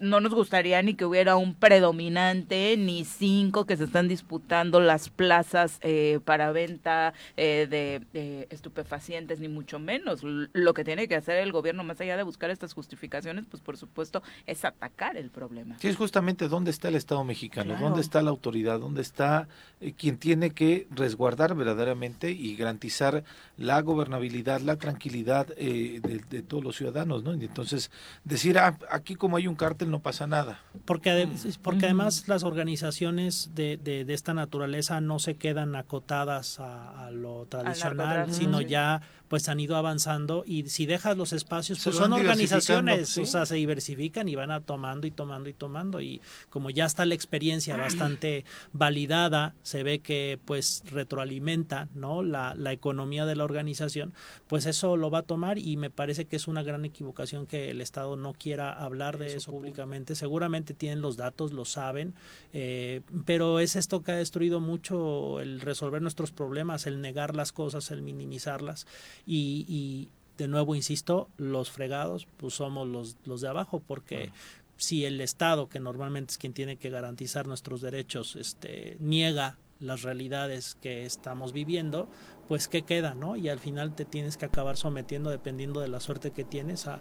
No nos gustaría ni que hubiera un predominante, ni cinco que se están disputando las plazas eh, para venta eh, de estupefacientes, ni mucho menos. Lo que tiene que hacer el gobierno, más allá de buscar estas justificaciones, pues por supuesto, es atacar el problema. Sí, es justamente dónde está el Estado mexicano, dónde está la autoridad, dónde está eh, quien tiene que resguardar verdaderamente y garantizar la gobernabilidad, la tranquilidad de, de todos los ciudadanos, ¿no? Y entonces decir, ah, aquí como hay un cártel no pasa nada. Porque, porque además las organizaciones de, de, esta naturaleza no se quedan acotadas a, lo tradicional, sino ya pues han ido avanzando y si dejas los espacios, pues son organizaciones, o sea, se diversifican y van a tomando y tomando y tomando y como ya está la experiencia bastante validada, se ve que pues retroalimenta, ¿no? La, la economía de la organización, pues eso lo va a tomar y me parece que es una gran equivocación que el Estado no quiera hablar de eso, públicamente. Seguramente tienen los datos, lo saben, eh, pero es esto que ha destruido mucho el resolver nuestros problemas, el negar las cosas, el minimizarlas y, de nuevo insisto, los fregados pues somos los, los de abajo porque si el Estado, que normalmente es quien tiene que garantizar nuestros derechos, este, niega las realidades que estamos viviendo, pues qué queda, ¿no? Y al final te tienes que acabar sometiendo dependiendo de la suerte que tienes a,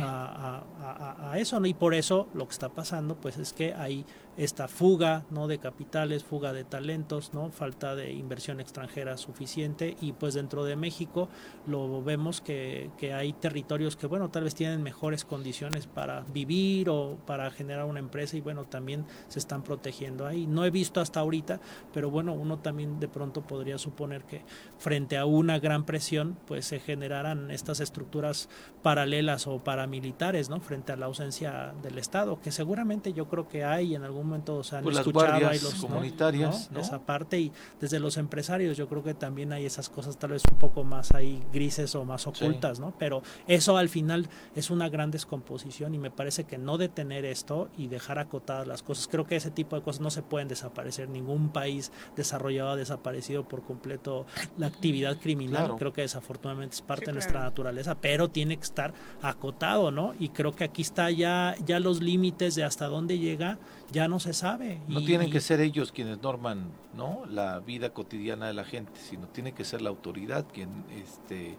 a, a, a, eso, ¿no? Y por eso lo que está pasando, pues es que hay esta fuga, ¿no? De capitales, fuga de talentos, ¿no? Falta de inversión extranjera suficiente y pues dentro de México lo vemos que, que hay territorios que, bueno, tal vez tienen mejores condiciones para vivir o para generar una empresa y bueno, también se están protegiendo ahí. No he visto hasta ahorita, pero bueno, uno también de pronto podría suponer que frente a una gran presión, pues se generaran estas estructuras paralelas o paramilitares, ¿no? Frente a la ausencia del Estado, que seguramente yo creo que hay en algún momento, o sea, han Pues las guardias los comunitarias, ¿no? esa parte y desde los empresarios yo creo que también hay esas cosas tal vez un poco más ahí grises o más ocultas, ¿no? Pero eso al final es una gran descomposición y me parece que no detener esto y dejar acotadas las cosas, creo que ese tipo de cosas no se pueden desaparecer, ningún país desarrollado ha desaparecido por completo la actividad criminal, Claro. creo que desafortunadamente es parte Sí, de claro. nuestra naturaleza, pero tiene que estar acotado, ¿no? Y creo que aquí está ya ya los límites de hasta dónde llega ya no se sabe. No y- tienen que ser ellos quienes norman ¿no? la vida cotidiana de la gente, sino tiene que ser la autoridad quien este,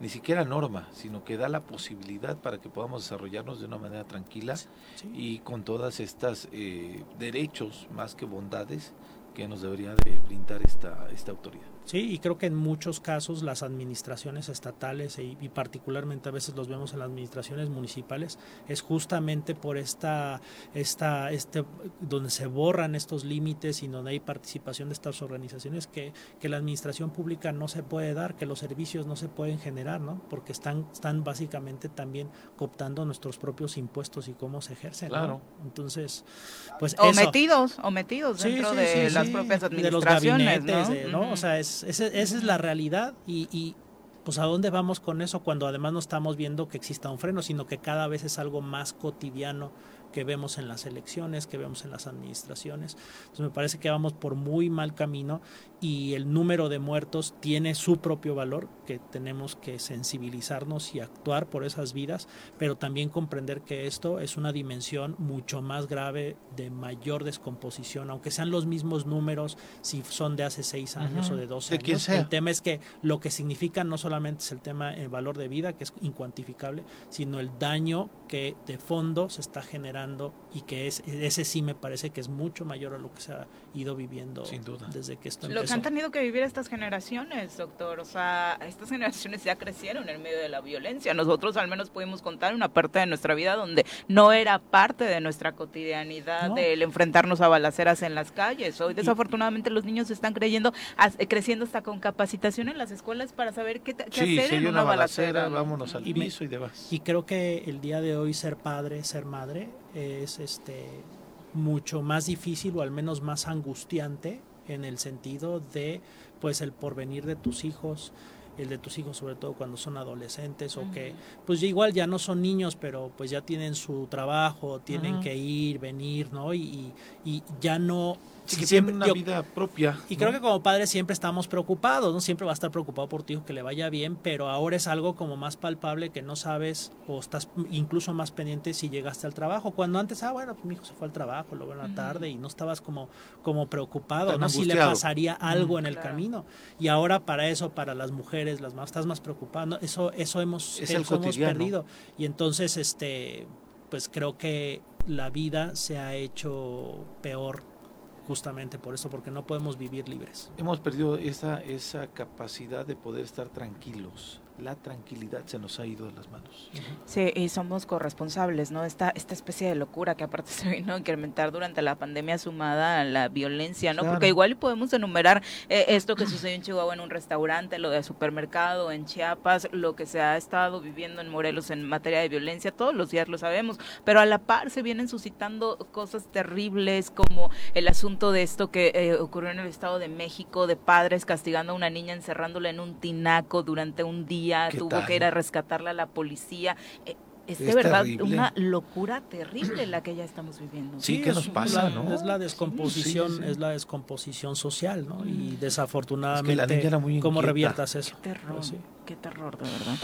ni siquiera norma, sino que da la posibilidad para que podamos desarrollarnos de una manera tranquila Sí. y con todas estas eh, derechos más que bondades que nos debería de brindar esta, esta autoridad. Sí, y creo que en muchos casos las administraciones estatales e- y particularmente a veces los vemos en las administraciones municipales es justamente por esta esta este donde se borran estos límites y donde hay participación de estas organizaciones que, que la administración pública no se puede dar, que los servicios no se pueden generar, ¿no? Porque están están básicamente también cooptando nuestros propios impuestos y cómo se ejercen, ¿no? Claro. Entonces, pues O eso. metidos, o metidos dentro sí, de sí, las sí, propias de los administraciones, gabinetes, ¿no? de- ¿no? O sea, es, ese- esa es la realidad y, y, pues a dónde vamos con eso cuando además no estamos viendo que exista un freno, sino que cada vez es algo más cotidiano que vemos en las elecciones, que vemos en las administraciones. Entonces me parece que vamos por muy mal camino y el número de muertos tiene su propio valor, que tenemos que sensibilizarnos y actuar por esas vidas, pero también comprender que esto es una dimensión mucho más grave de mayor descomposición, aunque sean los mismos números, si son de hace seis años Ujú, o de dos años. quien sea. El tema es que lo que significa no solamente es el tema el valor de vida, que es incuantificable, sino el daño que de fondo se está generando y que es ese sí me parece que es mucho mayor a lo que se ha ido viviendo Sin duda. desde que esto Lo que empezó. han tenido que vivir estas generaciones, doctor. O sea, estas generaciones ya crecieron en medio de la violencia. Nosotros al menos pudimos contar una parte de nuestra vida donde no era parte de nuestra cotidianidad No. el enfrentarnos a balaceras en las calles. Hoy desafortunadamente los niños están creyendo, eh, creciendo hasta con capacitación en las escuelas para saber qué, qué Sí, hacer si hay en una una balacera, balacera. ¿no? vámonos al Y me- piso y demás. Y creo que el día de hoy ser padre, ser madre, es este mucho más difícil o al menos más angustiante en el sentido de pues el porvenir de tus hijos, el de tus hijos sobre todo cuando son adolescentes o que pues igual ya no son niños pero pues ya tienen su trabajo, tienen que ir, venir, ¿no? Y, y, y ya no Sí, que siempre- una yo- vida propia. y ¿no? creo que como padres siempre estamos preocupados, ¿no? Siempre va a estar preocupado por tu hijo que le vaya bien, pero ahora es algo como más palpable que no sabes o estás incluso más pendiente si llegaste al trabajo. Cuando antes, ah, bueno, pues mi hijo se fue al trabajo, lo veo en la tarde y no estabas como, como preocupado, Tan ¿no? Si le angustiado. pasaría algo en el claro. camino. Y ahora para eso, para las mujeres, las más, estás más preocupado. ¿no? Eso, eso hemos, Es el eso hemos perdido. Y entonces, este, pues creo que la vida se ha hecho peor justamente por eso, porque no podemos vivir libres. Hemos perdido esa, esa capacidad de poder estar tranquilos. La tranquilidad se nos ha ido de las manos. Sí, y somos corresponsables, ¿no? Esta, esta especie de locura que aparte se vino a incrementar durante la pandemia sumada a la violencia, ¿no? Claro. Porque igual podemos enumerar eh, esto que sucedió en Chihuahua en un restaurante, lo de supermercado en Chiapas, lo que se ha estado viviendo en Morelos en materia de violencia, todos los días lo sabemos, pero a la par se vienen suscitando cosas terribles como el asunto de esto que eh, ocurrió en el Estado de México, de padres castigando a una niña encerrándola en un tinaco durante un día, ¿Qué tuvo tal? que ir a rescatarla a la policía. Eh, es de Es verdad terrible. una locura terrible la que ya estamos viviendo. Sí, ¿qué es nos pasa, la- no? Es la descomposición, Sí, sí. es la descomposición social, ¿no? Y Es desafortunadamente, que la niña era muy ¿cómo reviertas eso? Terror. Qué terror, de verdad.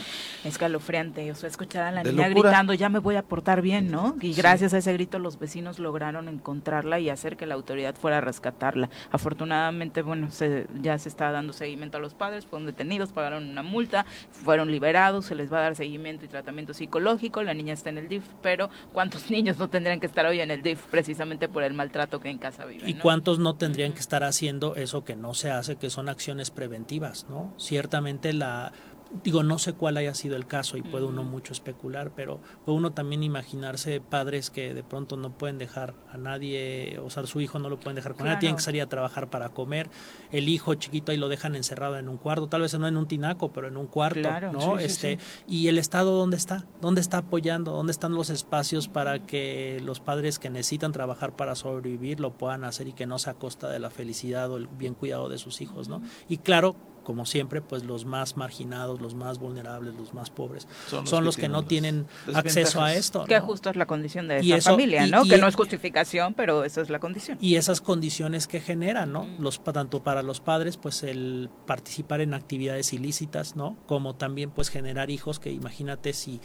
Escalofriante. O sea, escuchar a la niña gritando, ya me voy a portar bien, ¿no? Y gracias a ese grito los vecinos lograron encontrarla y hacer que la autoridad fuera a rescatarla. Afortunadamente, bueno, se, ya se está dando seguimiento a los padres, fueron detenidos, pagaron una multa, fueron liberados, se les va a dar seguimiento y tratamiento psicológico, la niña está en el DIF, pero ¿cuántos niños no tendrían que estar hoy en el DIF precisamente por el maltrato que en casa viven? ¿Y cuántos no tendrían que estar haciendo eso que no se hace, que son acciones preventivas, ¿no? Ciertamente la digo, no sé cuál haya sido el caso y puede uno mucho especular, pero puede uno también imaginarse padres que de pronto no pueden dejar a nadie, o sea, su hijo no lo pueden dejar con nadie, tienen que salir a trabajar para comer, el hijo chiquito ahí lo dejan encerrado en un cuarto, tal vez no en un tinaco, pero en un cuarto, ¿no? este, y el Estado dónde está? ¿Dónde está apoyando? ¿Dónde están los espacios para que los padres que necesitan trabajar para sobrevivir lo puedan hacer y que no sea a costa de la felicidad o el bien cuidado de sus hijos, ¿no? Y claro, como siempre, pues los más marginados, los más vulnerables, los más pobres, son los, que, no tienen acceso a esto. Que justo es la condición de esa familia, ¿no? que no es justificación, pero esa es la condición. Y esas condiciones que generan, ¿no? Los, tanto para los padres, pues el participar en actividades ilícitas, ¿no? Como también pues generar hijos que imagínate si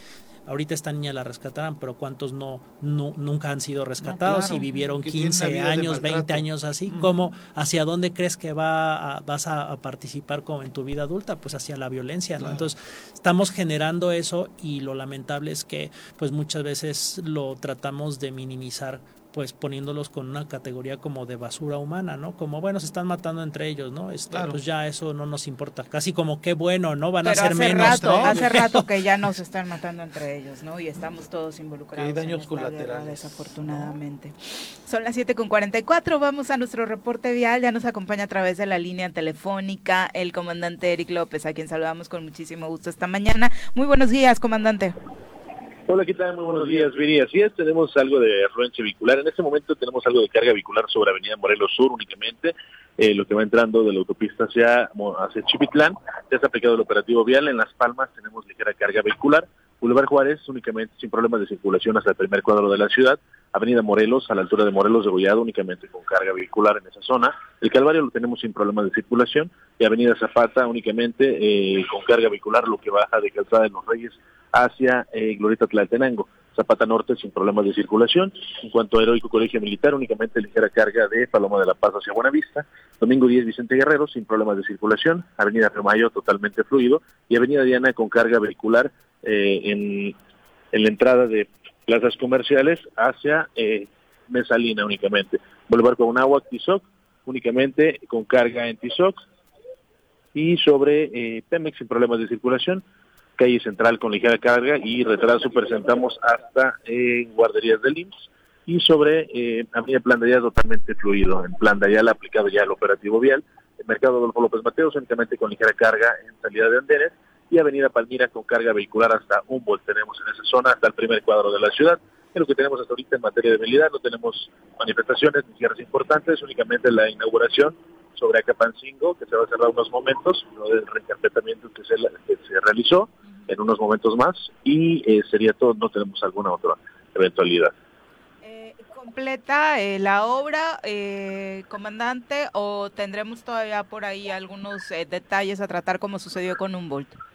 ahorita esta niña la rescatarán, pero ¿cuántos no, nunca han sido rescatados y vivieron 15 años, 20 años así? ¿Cómo, hacia dónde crees que va vas a, participar como en tu vida adulta? Pues hacia la violencia, ¿no? Entonces, estamos generando eso y lo lamentable es que pues muchas veces lo tratamos de minimizar pues poniéndolos con una categoría como de basura humana, ¿no? Como, bueno, se están matando entre ellos, ¿no? Este, Pues ya eso no nos importa. Casi como, qué bueno, ¿no? Van a ser menos, rato, Hace rato que ya nos están matando entre ellos, ¿no? Y estamos todos involucrados. Hay daños colaterales. desafortunadamente. Son las 7 con 44, vamos a nuestro reporte vial. Ya nos acompaña a través de la línea telefónica el comandante Eric López, a quien saludamos con muchísimo gusto esta mañana. Muy buenos días, comandante. Hola, ¿qué tal? Muy buenos días, Viri. Así es, tenemos algo de afluencia vehicular. En este momento tenemos algo de carga vehicular sobre Avenida Morelos Sur únicamente, eh, lo que va entrando de la autopista hacia, hacia Chipitlán. Ya se ha aplicado el operativo vial. En Las Palmas tenemos ligera carga vehicular. Boulevard Juárez únicamente sin problemas de circulación hasta el primer cuadro de la ciudad. Avenida Morelos, a la altura de Morelos de Gollado, únicamente con carga vehicular en esa zona. El Calvario lo tenemos sin problemas de circulación. Y Avenida Zapata únicamente eh, con carga vehicular, lo que baja de Calzada de los Reyes hacia eh, Glorieta Tlaltenango. Zapata Norte sin problemas de circulación. En cuanto a Heroico Colegio Militar, únicamente ligera carga de Paloma de la Paz hacia Buenavista. Domingo 10 Vicente Guerrero sin problemas de circulación. Avenida Remayo totalmente fluido. Y Avenida Diana con carga vehicular eh, en, la entrada de plazas comerciales hacia eh, Mesalina únicamente. Boulevard con agua Tizoc únicamente con carga en Tizoc. Y sobre eh, Pemex sin problemas de circulación calle central con ligera carga y retraso presentamos hasta en guarderías del IMSS y sobre eh, Avenida Plan de totalmente fluido. En Plan de ha aplicado ya el operativo vial. El mercado Adolfo López Mateos únicamente con ligera carga en salida de Andenes y Avenida Palmira con carga vehicular hasta Humboldt. Tenemos en esa zona hasta el primer cuadro de la ciudad. Es lo que tenemos hasta ahorita en materia de movilidad. No tenemos manifestaciones ni cierres importantes, únicamente la inauguración sobre Acapancingo, que se va a cerrar unos momentos, lo del reencarpetamiento que se, realizó en unos momentos más y eh, sería todo, no tenemos alguna otra eventualidad. Eh, ¿Completa eh, la obra, comandante, o tendremos todavía por ahí algunos detalles a tratar como sucedió con Humboldt?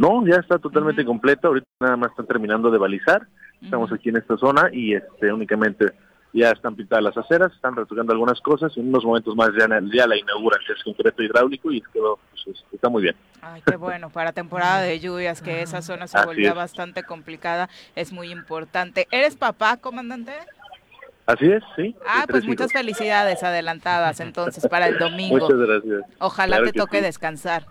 No, ya está totalmente completa, ahorita nada más están terminando de balizar, estamos aquí en esta zona y este únicamente ya están pintadas las aceras, están retocando algunas cosas y en unos momentos más ya, ya la inauguran, que es concreto hidráulico y quedó, pues, está muy bien. Ay, qué bueno, para temporada de lluvias, que esa zona se volvía bastante complicada, es muy importante. ¿Eres papá, comandante? Así es, sí. Ah, pues muchas felicidades adelantadas entonces para el domingo. Muchas gracias. Ojalá te toque descansar.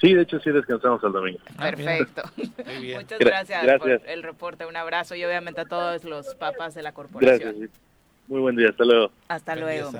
Sí, de hecho sí descansamos el domingo. Ah, Perfecto. Muchas gracias, por el reporte. Un abrazo y obviamente a todos los papás de la corporación. Gracias. Muy buen día. Hasta luego. Hasta luego.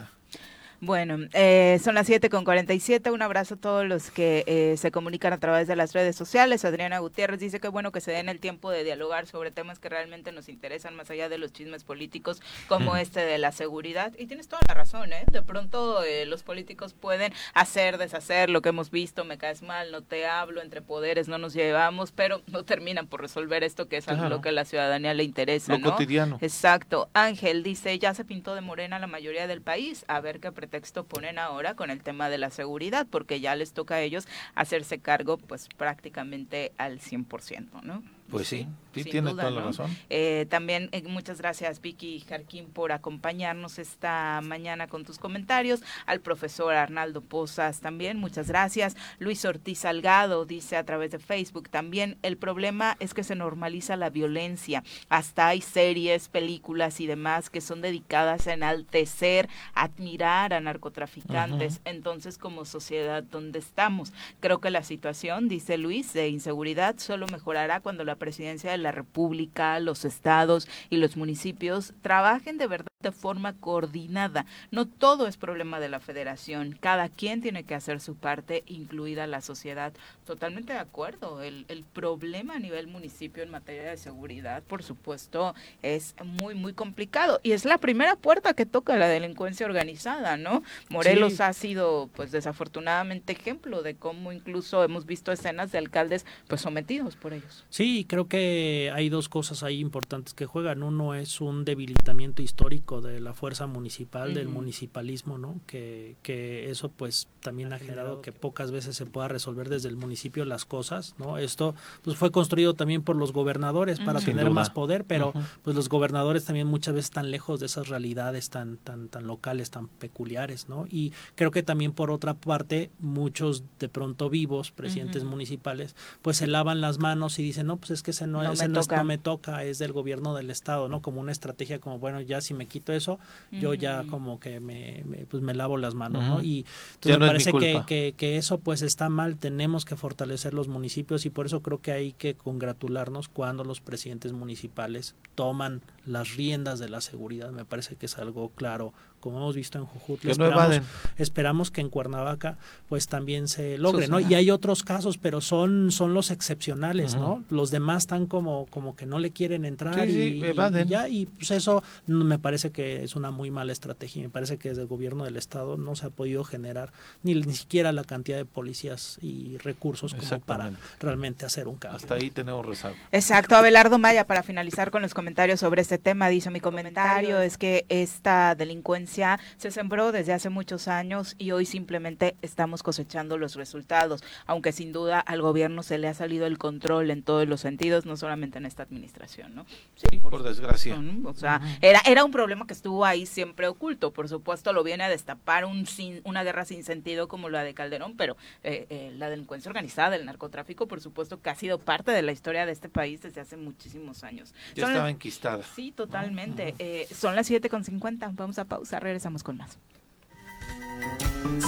Bueno, eh, son las 7 con 47. Un abrazo a todos los que eh, se comunican a través de las redes sociales. Adriana Gutiérrez dice que bueno que se den el tiempo de dialogar sobre temas que realmente nos interesan más allá de los chismes políticos como este de la seguridad. Y tienes toda la razón, ¿eh? De pronto eh, los políticos pueden hacer, deshacer lo que hemos visto, me caes mal, no te hablo, entre poderes no nos llevamos, pero no terminan por resolver esto que es algo lo que a la ciudadanía le interesa, lo cotidiano. Exacto. Ángel dice, ya se pintó de morena la mayoría del país, a ver qué pretende pretexto ponen ahora con el tema de la seguridad, porque ya les toca a ellos hacerse cargo pues prácticamente al 100%, ¿no? Pues sí, sí, tiene toda la razón. Eh, también eh, muchas gracias Vicky Jarquín por acompañarnos esta mañana con tus comentarios. Al profesor Arnaldo Pozas también, muchas gracias. Luis Ortiz Salgado dice a través de Facebook también, el problema es que se normaliza la violencia. Hasta hay series, películas y demás que son dedicadas a enaltecer, admirar a narcotraficantes. Entonces, como sociedad, ¿dónde estamos? Creo que la situación, dice Luis, de inseguridad solo mejorará cuando la presidencia de la República, los estados y los municipios trabajen de verdad de forma coordinada. No todo es problema de la federación, cada quien tiene que hacer su parte, incluida la sociedad. Totalmente de acuerdo, el, el problema a nivel municipio en materia de seguridad, por supuesto, es muy, muy complicado. Y es la primera puerta que toca la delincuencia organizada, ¿no? Morelos ha sido, pues desafortunadamente, ejemplo de cómo incluso hemos visto escenas de alcaldes, pues sometidos por ellos. Sí, creo que hay dos cosas ahí importantes que juegan. Uno es un debilitamiento histórico de la fuerza municipal, del municipalismo, ¿no? Que, que eso pues también ha generado que pocas veces se pueda resolver desde el municipio las cosas, ¿no? Esto pues fue construido también por los gobernadores para tener más poder, pero pues los gobernadores también muchas veces están lejos de esas realidades tan tan tan locales, tan peculiares, ¿no? Y creo que también por otra parte muchos de pronto vivos presidentes municipales pues se lavan las manos y dicen, "No, pues es que ese no, ese me, no, toca. me toca, es del gobierno del estado", ¿no? Como una estrategia como, bueno, ya si me quito eso, yo ya como que me, pues me lavo las manos, ¿no? Y entonces me parece que, que, que, eso pues está mal, tenemos que fortalecer los municipios y por eso creo que hay que congratularnos cuando los presidentes municipales toman las riendas de la seguridad, me parece que es algo claro, como hemos visto en Jujutla, esperamos, esperamos, que en Cuernavaca pues también se logre, ¿no? Y hay otros casos, pero son, son los excepcionales, ¿no? Los demás están como, como que no le quieren entrar sí, y, sí, y, y, ya, y pues eso me parece que es una muy mala estrategia, me parece que desde el gobierno del estado no se ha podido generar ni, ni siquiera la cantidad de policías y recursos como para realmente hacer un cambio. Hasta ahí tenemos rezago. Exacto, Abelardo Maya, para finalizar con los comentarios sobre este tema, dice mi comentario es que esta delincuencia se sembró desde hace muchos años y hoy simplemente estamos cosechando los resultados, aunque sin duda al gobierno se le ha salido el control en todos los sentidos, no solamente en esta administración, ¿no? Sí, por, por desgracia. O sea, era, era un problema que estuvo ahí siempre oculto, por supuesto lo viene a destapar un sin, una guerra sin sentido como la de Calderón, pero eh, eh, la delincuencia organizada, el narcotráfico, por supuesto que ha sido parte de la historia de este país desde hace muchísimos años. Ya Son estaba enquistada. Sí, totalmente. Uh -huh. eh, son las 7.50, vamos a pausar, regresamos con más.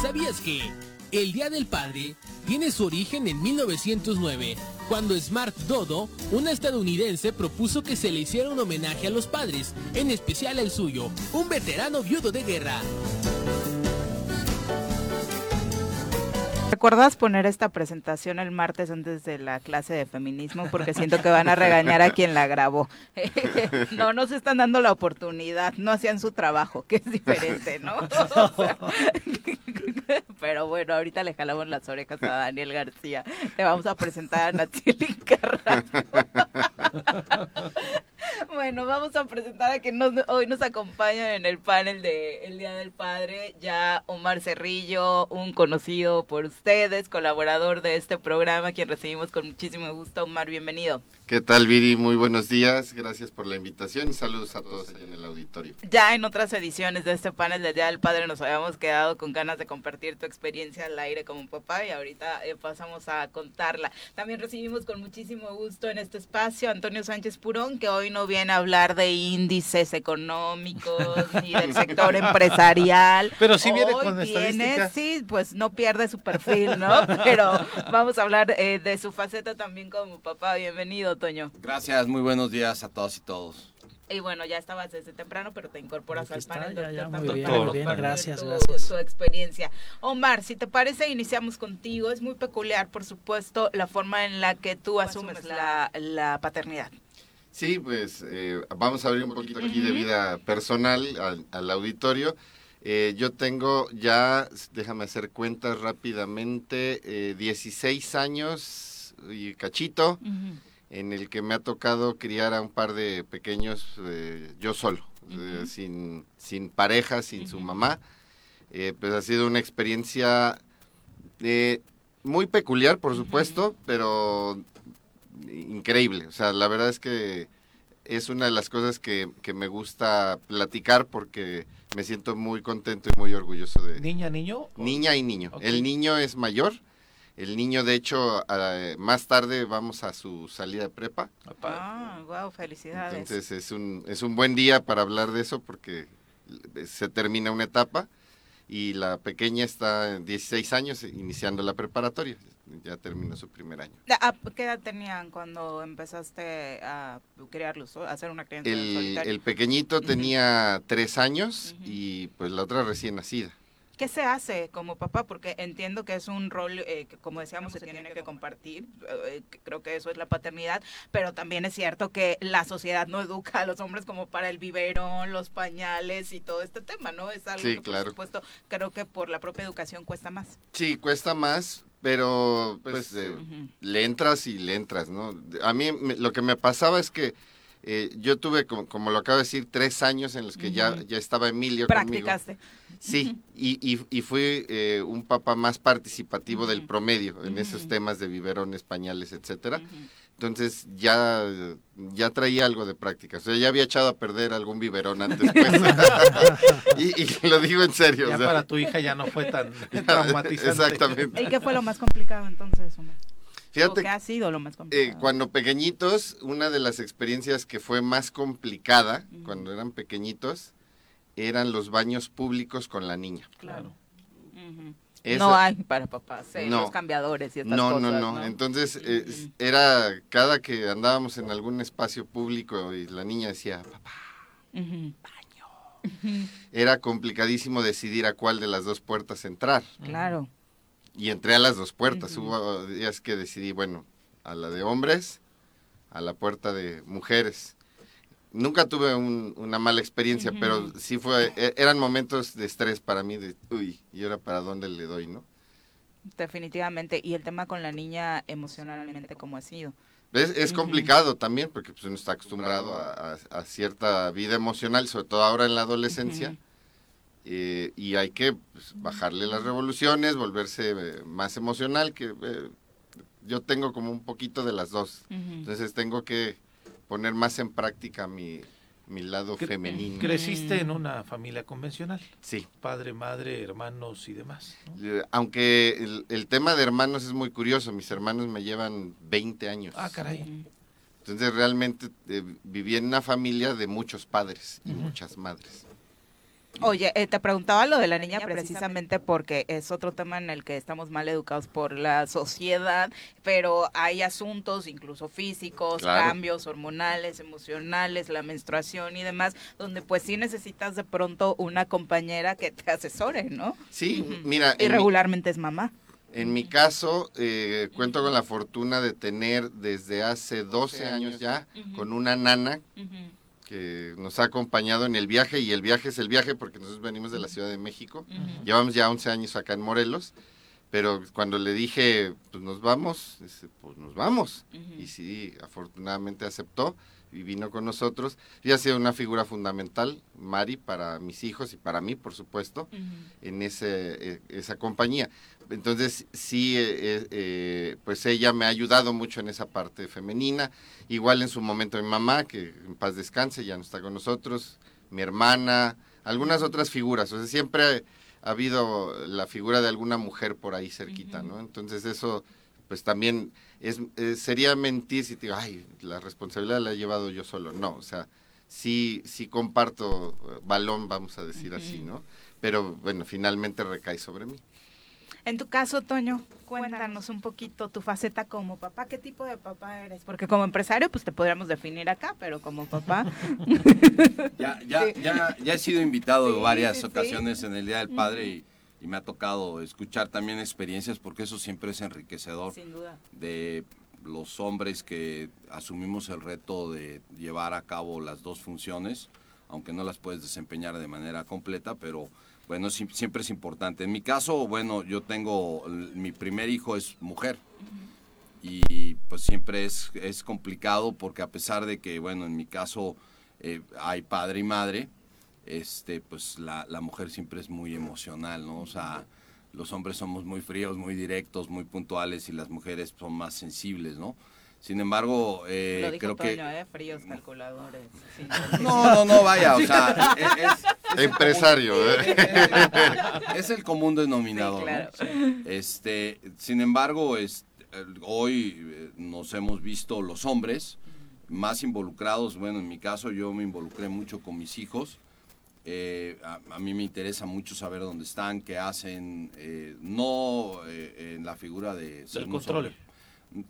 ¿Sabías que el Día del Padre tiene su origen en 1909, cuando Smart Dodo, una estadounidense, propuso que se le hiciera un homenaje a los padres, en especial al suyo, un veterano viudo de guerra? ¿Recuerdas poner esta presentación el martes antes de la clase de feminismo? Porque siento que van a regañar a quien la grabó. no nos están dando la oportunidad, no hacían su trabajo, que es diferente, ¿no? Pero bueno, ahorita le jalamos las orejas a Daniel García. Le vamos a presentar a Natsili Carrasco. Bueno, vamos a presentar a quien nos, hoy nos acompaña en el panel de El Día del Padre, ya Omar Cerrillo, un conocido por ustedes, colaborador de este programa, quien recibimos con muchísimo gusto. Omar, bienvenido. ¿Qué tal, Viri? Muy buenos días. Gracias por la invitación y saludos a todos allá en el auditorio. Ya en otras ediciones de este panel del Día del Padre nos habíamos quedado con ganas de compartir tu experiencia al aire como papá y ahorita eh, pasamos a contarla. También recibimos con muchísimo gusto en este espacio a Antonio Sánchez Purón, que hoy no viene a hablar de índices económicos ni del sector empresarial. Pero sí viene hoy con viene, Sí, pues no pierde su perfil, ¿no? Pero vamos a hablar eh, de su faceta también como papá. Bienvenido, Toño. Gracias, muy buenos días a todos y todos. Y bueno, ya estabas desde temprano, pero te incorporas al está, panel. Ya, ya, doctor, muy bien, para muy bien, gracias, tu, gracias. Su experiencia. Omar, si te parece, iniciamos contigo. Es muy peculiar, por supuesto, la forma en la que tú asumes la, la paternidad. Sí, pues eh, vamos a abrir un poquito aquí de vida personal al, al auditorio. Eh, yo tengo ya, déjame hacer cuentas rápidamente, eh, 16 años y cachito, uh -huh. En el que me ha tocado criar a un par de pequeños eh, yo solo, uh -huh. sin, sin pareja, sin uh -huh. su mamá. Eh, pues ha sido una experiencia eh, muy peculiar, por supuesto, pero increíble. O sea, la verdad es que es una de las cosas que, que me gusta platicar porque me siento muy contento y muy orgulloso de... ¿Niña, niño? Niña y niño. El niño es mayor. El niño, de hecho, más tarde vamos a su salida de prepa. Ah, wow, felicidades. Entonces es un, es un buen día para hablar de eso porque se termina una etapa y la pequeña está en 16 años iniciando la preparatoria ya terminó su primer año. Ah, ¿Qué edad tenían cuando empezaste a criarlos, a hacer una crianza el, solitaria? El pequeñito tenía tres años y pues la otra recién nacida. ¿Qué se hace como papá? Porque entiendo que es un rol eh, que, como decíamos, se, tiene, que, compartir. Eh, creo que eso es la paternidad, pero también es cierto que la sociedad no educa a los hombres como para el biberón, los pañales y todo este tema, ¿no? Es algo sí, que, claro. por supuesto, creo que por la propia educación cuesta más. Sí, cuesta más, pero pues, pues eh, le entras y le entras, ¿no? A mí lo que me pasaba es que eh, yo tuve, como, como, lo acabo de decir, tres años en los que ya, ya estaba Emilio Practicaste. Sí, y, y, y fui eh, un papá más participativo del promedio en esos temas de biberón, pañales, etcétera. Entonces ya, ya traía algo de práctica. O sea, ya había echado a perder algún biberón antes. Pues. y, y, lo digo en serio. Ya para tu hija ya no fue tan traumatizante. Exactamente. ¿Y qué fue lo más complicado entonces, Fíjate, ¿Qué ha sido lo más eh, complicado? cuando pequeñitos, una de las experiencias que fue más complicada, cuando eran pequeñitos, eran los baños públicos con la niña. Claro. no hay para papás, ¿eh? los cambiadores y estas no, cosas. No, no, no. Entonces, eh, era cada que andábamos en algún espacio público y la niña decía, papá, baño. Era complicadísimo decidir a cuál de las dos puertas entrar. Claro. Y entré a las dos puertas. Hubo días que decidí, bueno, a la de hombres, a la puerta de mujeres. Nunca tuve una mala experiencia, pero sí fue, e, eran momentos de estrés para mí, de, uy, ¿y ahora para dónde le doy, no? Definitivamente. ¿Y el tema con la niña emocionalmente cómo ha sido? Es, es complicado también, porque pues, uno está acostumbrado a, a, cierta vida emocional, sobre todo ahora en la adolescencia. Eh, y hay que pues, bajarle las revoluciones, volverse eh, más emocional, que eh, yo tengo como un poquito de las dos. Entonces tengo que poner más en práctica mi, mi lado femenino. ¿Creciste en una familia convencional? Sí. Padre, madre, hermanos y demás. Aunque el, el, tema de hermanos es muy curioso, mis hermanos me llevan 20 años. Ah, caray. Entonces realmente viví en una familia de muchos padres y muchas madres. Oye, eh, te preguntaba lo de la niña precisamente porque es otro tema en el que estamos mal educados por la sociedad, pero hay asuntos incluso físicos, cambios hormonales, emocionales, la menstruación y demás, donde pues sí necesitas de pronto una compañera que te asesore, ¿no? Sí, mira. Y regularmente es mamá. En mi caso, eh, cuento con la fortuna de tener desde hace 12 años ya con una nana que nos ha acompañado en el viaje y el viaje es el viaje porque nosotros venimos de la Ciudad de México. Llevamos ya 11 años acá en Morelos, pero cuando le dije, pues nos vamos, pues nos vamos. Y sí, afortunadamente aceptó y vino con nosotros. Y ha sido una figura fundamental, Mari, para mis hijos y para mí, por supuesto, en ese, e, esa compañía. Entonces, sí, eh, eh, pues ella me ha ayudado mucho en esa parte femenina. Igual en su momento mi mamá, que en paz descanse, ya no está con nosotros, mi hermana, algunas otras figuras. O sea, siempre ha habido la figura de alguna mujer por ahí cerquita, ¿no? Entonces eso, pues también es, sería mentir si te digo, ay, la responsabilidad la he llevado yo solo. No, o sea, sí, sí comparto balón, vamos a decir así, ¿no? Pero bueno, finalmente recae sobre mí. En tu caso, Toño, cuéntanos un poquito tu faceta como papá. ¿Qué tipo de papá eres? Porque como empresario, pues te podríamos definir acá, pero como papá. ya, ya, ya, ya, he sido invitado varias ocasiones en el Día del Padre y, me ha tocado escuchar también experiencias porque eso siempre es enriquecedor. Sin duda. De los hombres que asumimos el reto de llevar a cabo las dos funciones, aunque no las puedes desempeñar de manera completa, pero bueno, siempre es importante. En mi caso, bueno, yo tengo, mi primer hijo es mujer y pues siempre es, es complicado porque a pesar de que, bueno, en mi caso eh, hay padre y madre, este, pues la, la mujer siempre es muy emocional, ¿no? O sea, los hombres somos muy fríos, muy directos, muy puntuales y las mujeres son más sensibles, ¿no? Sin embargo, eh, Lo dijo creo Toño, que... ¿eh? Fríos calculadores. sí. No, no, no, vaya, o sea, es, es- es Empresario, el ¿eh? común- es el común denominador. Sí, claro. ¿no? Este, sin embargo, es- hoy eh, nos hemos visto los hombres más involucrados. Bueno, en mi caso yo me involucré mucho con mis hijos. Eh, a, a mí me interesa mucho saber dónde están, qué hacen, eh, no eh, en la figura de ser Del un control. sobre-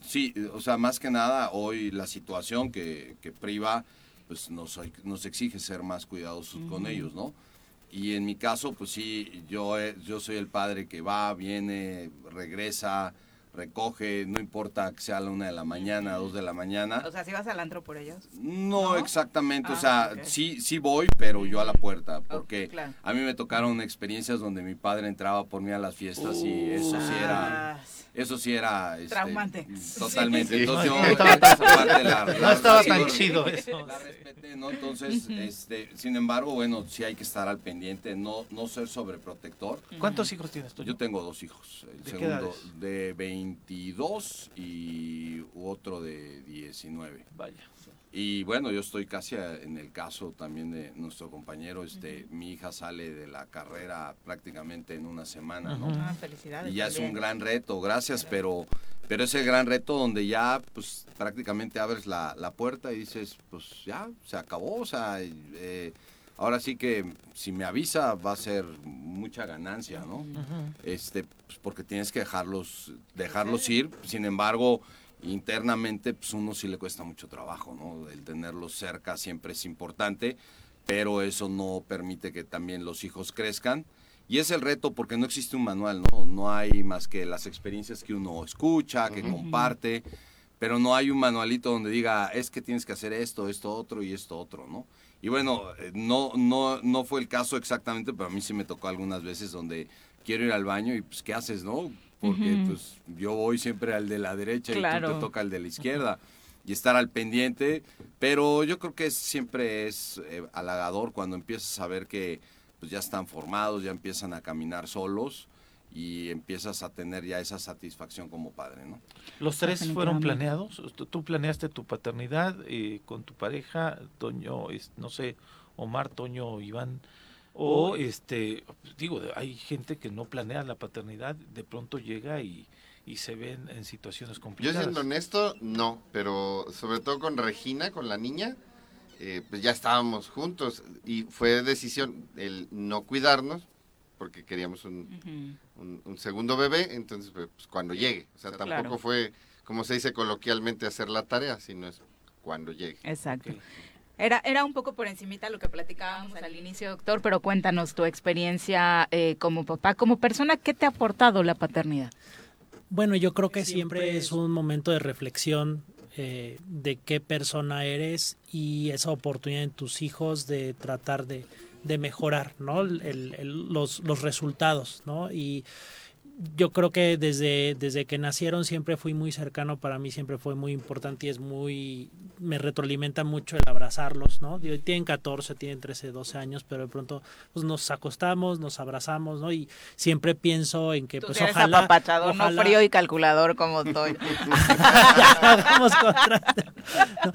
Sí, o sea, más que nada hoy la situación que, que priva, pues nos, nos exige ser más cuidadosos con ellos, ¿no? Y en mi caso, pues sí, yo, eh, yo soy el padre que va, viene, regresa, recoge, no importa que sea a la una de la mañana, dos de la mañana. O sea, si vas al antro por ellos. No, ¿No? exactamente, o Ah, sea, sí, sí voy, pero yo a la puerta, porque claro. a mí me tocaron experiencias donde mi padre entraba por mí a las fiestas y eso sí era, Ah, eso sí era este, Traumante. Totalmente. Sí. Entonces yo No estaba esa parte la- No la- estaba la- tan la- chido eso. la respeté, ¿no? Entonces, este, sin embargo, bueno, sí hay que estar al pendiente, no, no ser sobreprotector. ¿Cuántos hijos tienes tú? Yo tengo dos hijos, el ¿De qué segundo de 22 y otro de 19. Vaya. Y bueno, yo estoy casi a- en el caso también de nuestro compañero, este, mi hija sale de la carrera prácticamente en una semana, ¿no? Ah, felicidades. Y ya es un gran reto, gracias, pero, pero es el gran reto donde ya pues prácticamente abres la, la puerta y dices, pues ya, se acabó, o sea, eh, ahora sí que si me avisa va a ser mucha ganancia, ¿no? Este, pues, porque tienes que dejarlos, dejarlos ir, sin embargo, internamente pues uno sí le cuesta mucho trabajo, ¿no? El tenerlos cerca siempre es importante, pero eso no permite que también los hijos crezcan. Y es el reto porque no existe un manual, ¿no? No hay más que las experiencias que uno escucha, que comparte, pero no hay un manualito donde diga, es que tienes que hacer esto, esto otro y esto otro, ¿no? Y bueno, eh, no, no, no fue el caso exactamente, pero a mí sí me tocó algunas veces donde quiero ir al baño y pues, ¿qué haces, no? Porque pues yo voy siempre al de la derecha y tú te toca al de la izquierda y estar al pendiente, pero yo creo que es- siempre es eh, halagador cuando empiezas a ver que pues ya están formados, ya empiezan a caminar solos y empiezas a tener ya esa satisfacción como padre, ¿no? ¿Los tres fueron planeados? ¿Tú- ¿Tú planeaste tu paternidad eh, con tu pareja, Toño, no sé, Omar, Toño, Iván? O, este, digo, hay gente que no planea la paternidad, de pronto llega y, y se ven en situaciones Yo complicadas. siendo honesto, no, pero sobre todo con Regina, con la niña, eh, pues ya estábamos juntos y fue decisión el no cuidarnos porque queríamos un, un- un segundo bebé, entonces pues cuando llegue, o sea, tampoco Claro. fue, como se dice coloquialmente, hacer la tarea, sino es cuando llegue. Exacto. Era, era un poco por encimita lo que platicábamos al inicio, doctor, pero cuéntanos tu experiencia eh, como papá, como persona, ¿qué te ha aportado la paternidad? Bueno, yo creo que siempre es un momento de reflexión eh, de qué persona eres y esa oportunidad en tus hijos de tratar de, de mejorar ¿no? El- el- los, los resultados. ¿no? Y yo creo que desde, desde que nacieron siempre fui muy cercano, para mí siempre fue muy importante y es muy, me retroalimenta mucho el abrazarlos, ¿no? Digo, Tienen 14, tienen 13, 12 años, pero de pronto pues, nos acostamos, nos abrazamos, ¿no? Y siempre pienso en que Tú pues eres ojalá... apapachador, no ojalá- frío y calculador como estoy. ya, hagamos contraste.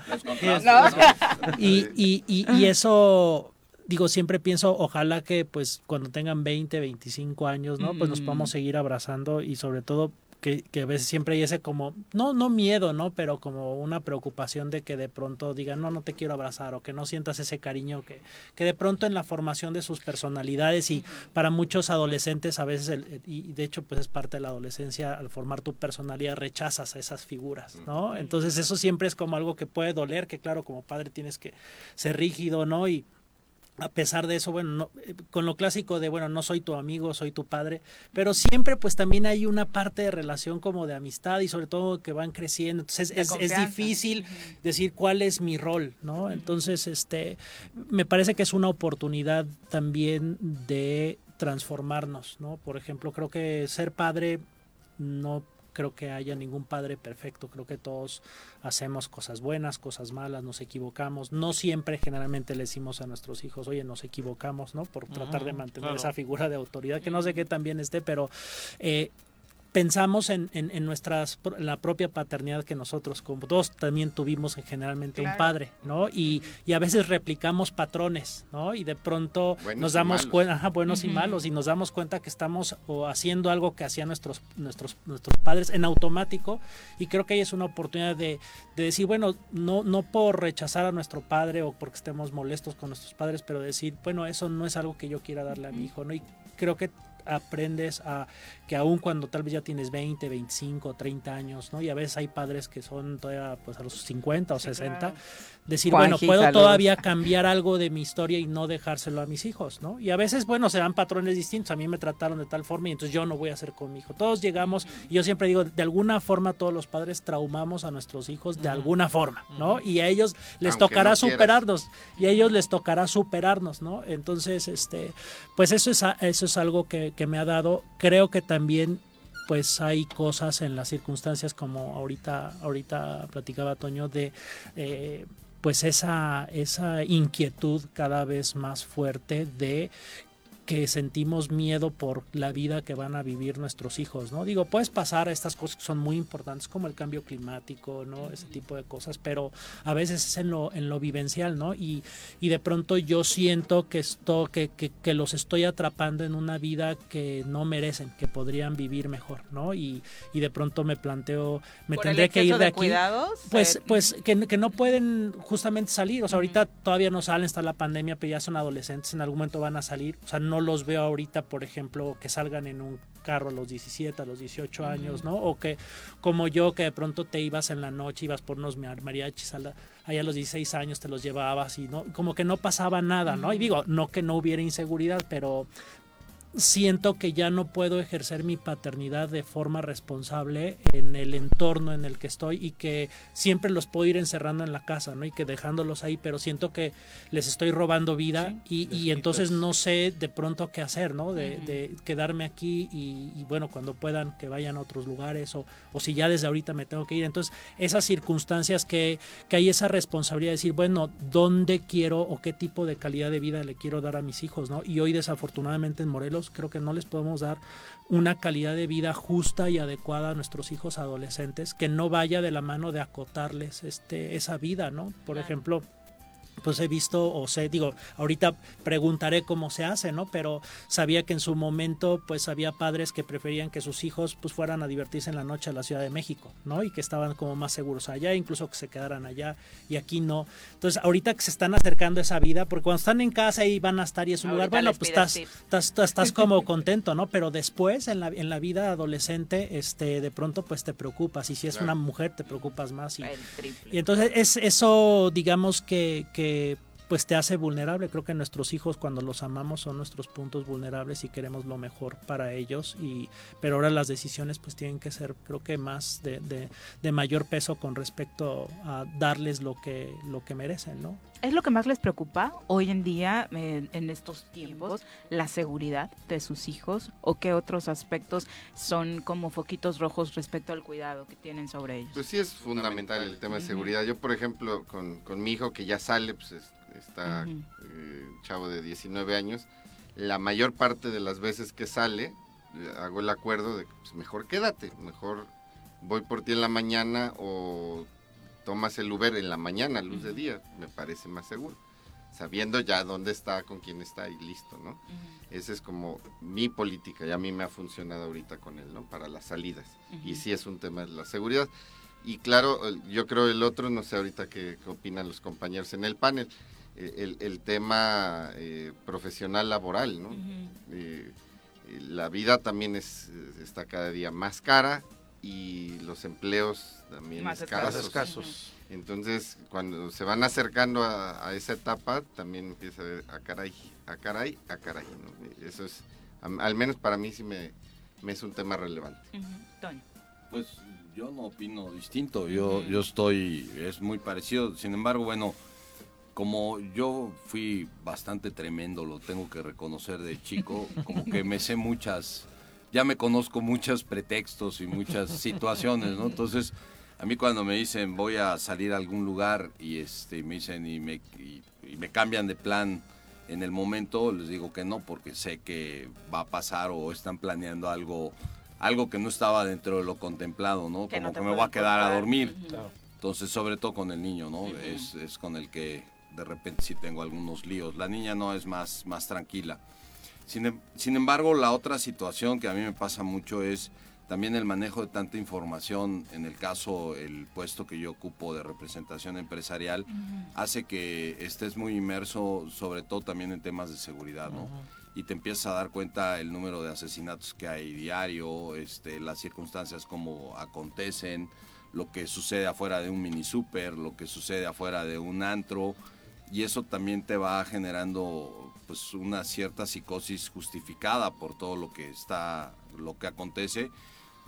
Los contrastes, No. Y, y, y, y eso, digo, siempre pienso, ojalá que pues cuando tengan 20, 25 años, ¿no? Pues nos Mm. podamos seguir abrazando y sobre todo que, que a veces siempre hay ese como, no, no miedo, ¿no? Pero como una preocupación de que de pronto digan, no, no te quiero abrazar o que no sientas ese cariño que, que de pronto en la formación de sus personalidades y para muchos adolescentes a veces, el- y de hecho pues es parte de la adolescencia, al formar tu personalidad rechazas a esas figuras, ¿no? Entonces eso siempre es como algo que puede doler, que claro, como padre tienes que ser rígido, ¿no? Y a pesar de eso, bueno, no- eh, con lo clásico de, bueno, no soy tu amigo, soy tu padre, pero siempre pues también hay una parte de relación como de amistad y sobre todo que van creciendo. Entonces es, es difícil decir cuál es mi rol, ¿no? Entonces, este, me parece que es una oportunidad también de transformarnos, ¿no? Por ejemplo, creo que ser padre no creo que haya ningún padre perfecto, creo que todos hacemos cosas buenas, cosas malas, nos equivocamos, no siempre generalmente le decimos a nuestros hijos, oye, nos equivocamos, ¿no? Por tratar de mantener esa figura de autoridad, que no sé qué también esté, pero eh, pensamos en, en, nuestras, la propia paternidad que nosotros como todos también tuvimos generalmente un padre, ¿no? Y, y, a veces replicamos patrones, ¿no? Y de pronto nos damos cuenta, buenos y malos, y nos damos cuenta que estamos o haciendo algo que hacían nuestros, nuestros, nuestros padres en automático, y creo que ahí es una oportunidad de, de decir, bueno, no, no por rechazar a nuestro padre o porque estemos molestos con nuestros padres, pero decir, bueno, eso no es algo que yo quiera darle a mi hijo, ¿no? Y creo que aprendes a que aún cuando tal vez ya tienes 20, 25, 30 años, ¿no? Y a veces hay padres que son todavía pues a los 50 o 60, decir, bueno, puedo todavía cambiar algo de mi historia y no dejárselo a mis hijos, ¿no? Y a veces, bueno, se dan patrones distintos, a mí me trataron de tal forma y entonces yo no voy a hacer con mi hijo. Todos llegamos, y yo siempre digo, de alguna forma todos los padres traumamos a nuestros hijos de alguna forma, ¿no? Y a ellos les tocará superarnos, y a ellos les tocará superarnos, ¿no? Entonces, este, pues eso es, eso es algo que, que me ha dado, creo que también pues hay cosas en las circunstancias como ahorita ahorita platicaba Toño de eh, pues esa, esa inquietud cada vez más fuerte de que sentimos miedo por la vida que van a vivir nuestros hijos, ¿no? Digo, puedes pasar a estas cosas que son muy importantes como el cambio climático, ¿no? Ese tipo de cosas, pero a veces es en lo, en lo vivencial, ¿no? Y, y de pronto yo siento que, esto, que, que, los estoy atrapando en una vida que no merecen, que podrían vivir mejor, ¿no? Y, y de pronto me planteo, me tendré que ir de, aquí. Cuidados? Pues, pues que, que, no pueden justamente salir, o sea, ahorita todavía no salen, está la pandemia, pero ya son adolescentes, en algún momento van a salir, o sea, no los veo ahorita, por ejemplo, que salgan en un carro a los 17, a los 18 años, ¿no? O que como yo, que de pronto te ibas en la noche, ibas por unos mariachis allá a los 16 años te los llevabas y no, como que no pasaba nada, ¿no? Y digo, no que no hubiera inseguridad, pero, siento que ya no puedo ejercer mi paternidad de forma responsable en el entorno en el que estoy y que siempre los puedo ir encerrando en la casa, ¿no? Y que dejándolos ahí, pero siento que les estoy robando vida y, y, entonces no sé de pronto qué hacer, ¿no? De, de quedarme aquí y, y, bueno, cuando puedan que vayan a otros lugares o, o, si ya desde ahorita me tengo que ir. Entonces, esas circunstancias que, que hay esa responsabilidad de decir, bueno, ¿dónde quiero o qué tipo de calidad de vida le quiero dar a mis hijos, ¿no? Y hoy desafortunadamente en Morelos creo que no les podemos dar una calidad de vida justa y adecuada a nuestros hijos adolescentes que no vaya de la mano de acotarles este esa vida, ¿no? Por ejemplo, pues he visto o sé, digo, ahorita preguntaré cómo se hace, ¿no? Pero sabía que en su momento pues había padres que preferían que sus hijos pues fueran a divertirse en la noche a la Ciudad de México, ¿no? Y que estaban como más seguros allá, incluso que se quedaran allá y aquí no. Entonces, ahorita que se están acercando a esa vida, porque cuando están en casa y van a estar y es un lugar, bueno, pues estás, estás, estás, como contento, ¿no? Pero después en la, en la vida adolescente, este, de pronto pues te preocupas y si es una mujer te preocupas más y, y entonces es eso, digamos que, que eh, pues te hace vulnerable. Creo que nuestros hijos cuando los amamos son nuestros puntos vulnerables y queremos lo mejor para ellos. Y, pero ahora las decisiones pues tienen que ser creo que más de, de, mayor peso con respecto a darles lo que, lo que merecen, ¿no? ¿Es lo que más les preocupa hoy en día, en estos tiempos, la seguridad de sus hijos? ¿O qué otros aspectos son como foquitos rojos respecto al cuidado que tienen sobre ellos? Pues sí es fundamental el tema de seguridad. Yo, por ejemplo, con, con mi hijo que ya sale, pues está eh, chavo de 19 años, la mayor parte de las veces que sale, eh, hago el acuerdo de que pues, mejor quédate, mejor voy por ti en la mañana o tomas el Uber en la mañana, luz de día, me parece más seguro. Sabiendo ya dónde está, con quién está y listo, ¿no? Esa es como mi política y a mí me ha funcionado ahorita con él, ¿no? Para las salidas. Y sí es un tema de la seguridad. Y claro, yo creo el otro, no sé ahorita qué opinan los compañeros en el panel, el, tema eh, profesional laboral, ¿no? Eh, la vida también es, está cada día más cara y los empleos también más escasos. Entonces, cuando se van acercando a, esa etapa, también empieza a ver a caray, a caray, a caray. Eso es, al menos para mí sí me, es un tema relevante. Pues yo no opino distinto, yo, yo estoy, es muy parecido, sin embargo, bueno, como yo fui bastante tremendo, lo tengo que reconocer de chico, como que me sé muchas ya me conozco muchos pretextos y muchas situaciones, ¿no? Entonces, a mí cuando me dicen voy a salir a algún lugar y este me dicen y me, y, me cambian de plan en el momento, les digo que no porque sé que va a pasar o están planeando algo algo que no estaba dentro de lo contemplado, ¿no? Como que me voy a quedar a dormir. Entonces, sobre todo con el niño, ¿no? es, es con el que de repente sí tengo algunos líos. La niña no es más, más tranquila. Sin, sin, embargo, la otra situación que a mí me pasa mucho es también el manejo de tanta información, en el caso, el puesto que yo ocupo de representación empresarial, hace que estés muy inmerso, sobre todo también en temas de seguridad, ¿no? Y te empiezas a dar cuenta el número de asesinatos que hay diario, este, las circunstancias como acontecen, lo que sucede afuera de un mini super, lo que sucede afuera de un antro, y eso también te va generando pues una cierta psicosis justificada por todo lo que está, lo que acontece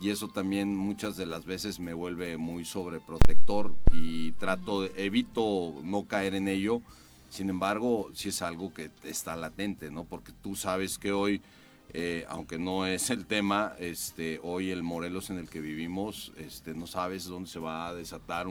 y eso también muchas de las veces me vuelve muy sobreprotector y trato, evito no caer en ello. Sin embargo, si es algo que está latente, ¿no? Porque tú sabes que hoy, eh, aunque no es el tema, este, hoy el Morelos en el que vivimos, este, no sabes dónde se va a desatar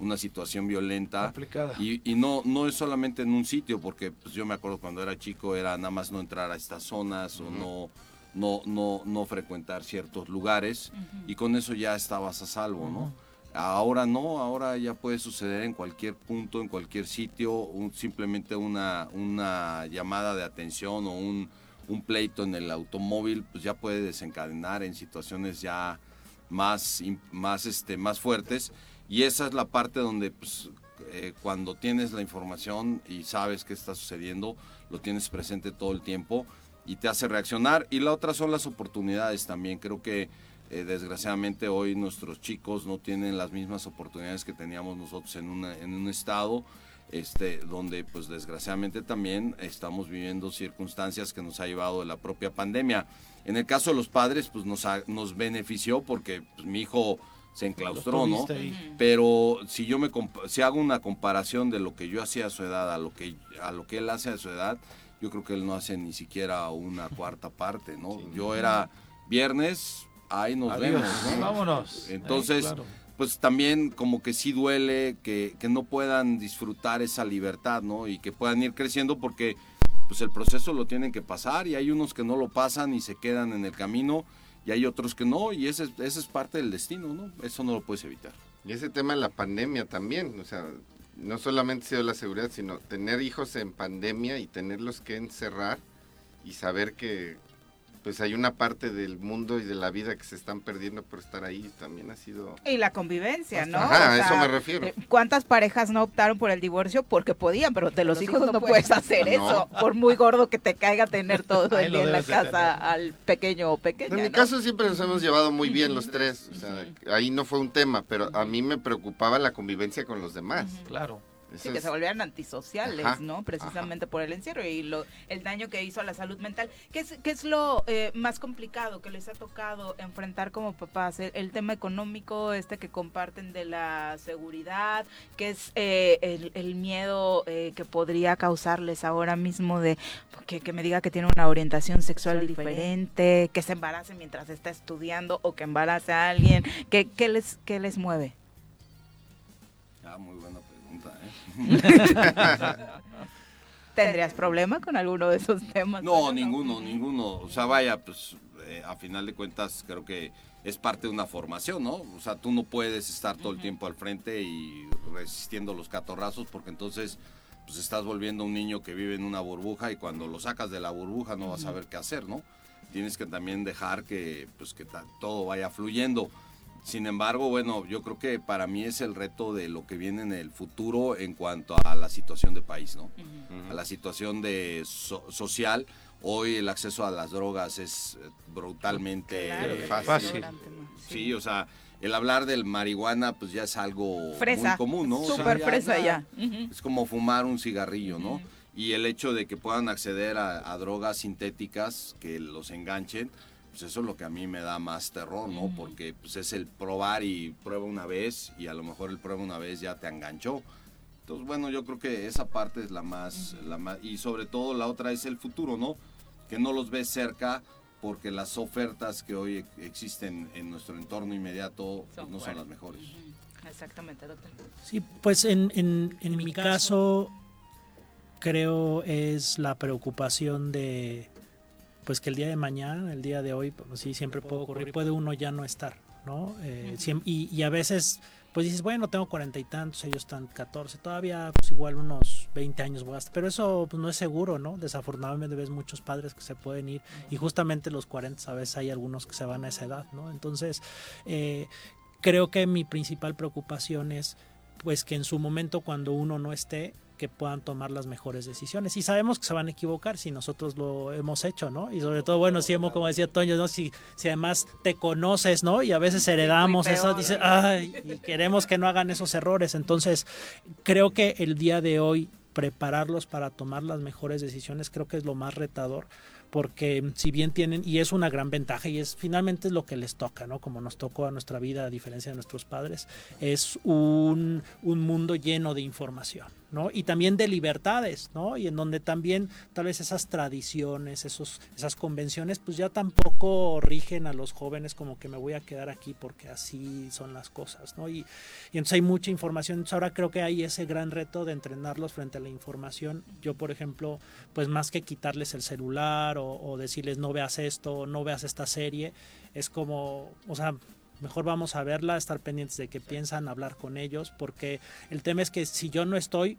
una situación violenta. Y, y, no, no es solamente en un sitio, porque pues, yo me acuerdo cuando era chico era nada más no entrar a estas zonas o no no, no, no frecuentar ciertos lugares y con eso ya estabas a salvo, ¿no? Ahora no, ahora ya puede suceder en cualquier punto, en cualquier sitio, simplemente una, una llamada de atención o un, un, pleito en el automóvil, pues ya puede desencadenar en situaciones ya más, más, este, más fuertes. Y esa es la parte donde pues, eh, cuando tienes la información y sabes qué está sucediendo, lo tienes presente todo el tiempo, y te hace reaccionar. Y la otra son las oportunidades también. Creo que eh, desgraciadamente hoy nuestros chicos no tienen las mismas oportunidades que teníamos nosotros en, en un estado. Este, donde pues desgraciadamente también estamos viviendo circunstancias que nos ha llevado de la propia pandemia. En el caso de los padres, pues nos, nos benefició porque pues, mi hijo se enclaustró, ¿no? Pero si yo me si hago una comparación de lo que yo hacía a su edad a lo que a lo que él hace a su edad, yo creo que él no hace ni siquiera una cuarta parte, ¿no? Yo era viernes, ahí nos vemos. Vámonos. Entonces, pues también como que sí duele que, que, no puedan disfrutar esa libertad, ¿no? Y que puedan ir creciendo porque pues el proceso lo tienen que pasar y hay unos que no lo pasan y se quedan en el camino y hay otros que no y ese, ese es parte del destino, ¿no? Eso no lo puedes evitar. Y ese tema de la pandemia también, o sea, no solamente ha sido la seguridad, sino tener hijos en pandemia y tenerlos que encerrar y saber que pues hay una parte del mundo y de la vida que se están perdiendo por estar ahí, también ha sido... Y la convivencia, ¿no? Ajá, a eso me refiero. Eh, ¿Cuántas parejas no optaron por el divorcio? Porque podían, pero de los, hijos, no, puedes hacer eso, por muy gordo que te caiga tener todo el día en la casa al pequeño o pequeña. En mi caso siempre nos hemos llevado muy bien los tres, o sea, ahí no fue un tema, pero a mí me preocupaba la convivencia con los demás. Claro. Sí, que se volvieran antisociales, ¿no? Precisamente por el encierro y lo, el daño que hizo a la salud mental. ¿Qué es, qué es lo eh, más complicado que les ha tocado enfrentar como papás? El, tema económico, este que comparten de la seguridad, que es eh, el, miedo eh, que podría causarles ahora mismo de que, que, me diga que tiene una orientación sexual diferente, que se embarace mientras está estudiando o que embarace a alguien. ¿Qué, qué les, qué les mueve? Ah, muy bueno ¿Tendrías problema con alguno de esos temas? No, ninguno, ninguno. O sea, vaya, pues eh, a final de cuentas creo que es parte de una formación, ¿no? O sea, tú no puedes estar todo el tiempo al frente y resistiendo los catorrazos porque entonces pues estás volviendo un niño que vive en una burbuja y cuando lo sacas de la burbuja no vas a saber qué hacer, ¿no? Tienes que también dejar que pues que todo vaya fluyendo. Sin embargo, bueno, yo creo que para mí es el reto de lo que viene en el futuro en cuanto a la situación de país, ¿no? A la situación de social. Hoy el acceso a las drogas es eh, brutalmente fácil. Sí, o sea, el hablar del marihuana pues ya es algo muy común, ¿no? Súper fresa ya. Es como fumar un cigarrillo, ¿no? Y el hecho de que puedan acceder a drogas sintéticas que los enganchen, pues eso es lo que a mí me da más terror, ¿no? Porque pues es el probar y prueba una vez y a lo mejor el prueba una vez ya te enganchó. Entonces, bueno, yo creo que esa parte es la más, la más, y sobre todo la otra es el futuro, ¿no? Que no los ves cerca porque las ofertas que hoy existen en nuestro entorno inmediato pues, no son las mejores. Exactamente, doctor. Sí, pues en, en, en mi caso creo es la preocupación de pues que el día de mañana, el día de hoy, pues sí, siempre puede ocurrir, puede uno ya no estar, ¿no? Eh, y, y, a veces, pues dices, bueno, tengo cuarenta y tantos, ellos están catorce, todavía pues igual unos veinte años voy a estar, pero eso pues, no es seguro, ¿no? Desafortunadamente ves muchos padres que se pueden ir y justamente los cuarenta a veces hay algunos que se van a esa edad, ¿no? Entonces, eh, creo que mi principal preocupación es pues que en su momento cuando uno no esté, que puedan tomar las mejores decisiones. Y sabemos que se van a equivocar si nosotros lo hemos hecho, ¿no? Y sobre todo, bueno, si hemos, como decía Toño, ¿no? Si, si además te conoces, ¿no? Y a veces heredamos eso, dice, ay, y queremos que no hagan esos errores. Entonces, creo que el día de hoy prepararlos para tomar las mejores decisiones creo que es lo más retador porque si bien tienen, y es una gran ventaja, y es finalmente es lo que les toca, ¿no? Como nos tocó a nuestra vida, a diferencia de nuestros padres, es un, un mundo lleno de información. ¿no? Y también de libertades, ¿no? Y en donde también tal vez esas tradiciones, esos, esas convenciones, pues ya tampoco rigen a los jóvenes como que me voy a quedar aquí porque así son las cosas, ¿no? Y, y entonces hay mucha información, entonces ahora creo que hay ese gran reto de entrenarlos frente a la información. Yo, por ejemplo, pues más que quitarles el celular o, o decirles no veas esto, no veas esta serie, es como, o sea, mejor vamos a verla, estar pendientes de qué piensan, hablar con ellos, porque el tema es que si yo no estoy,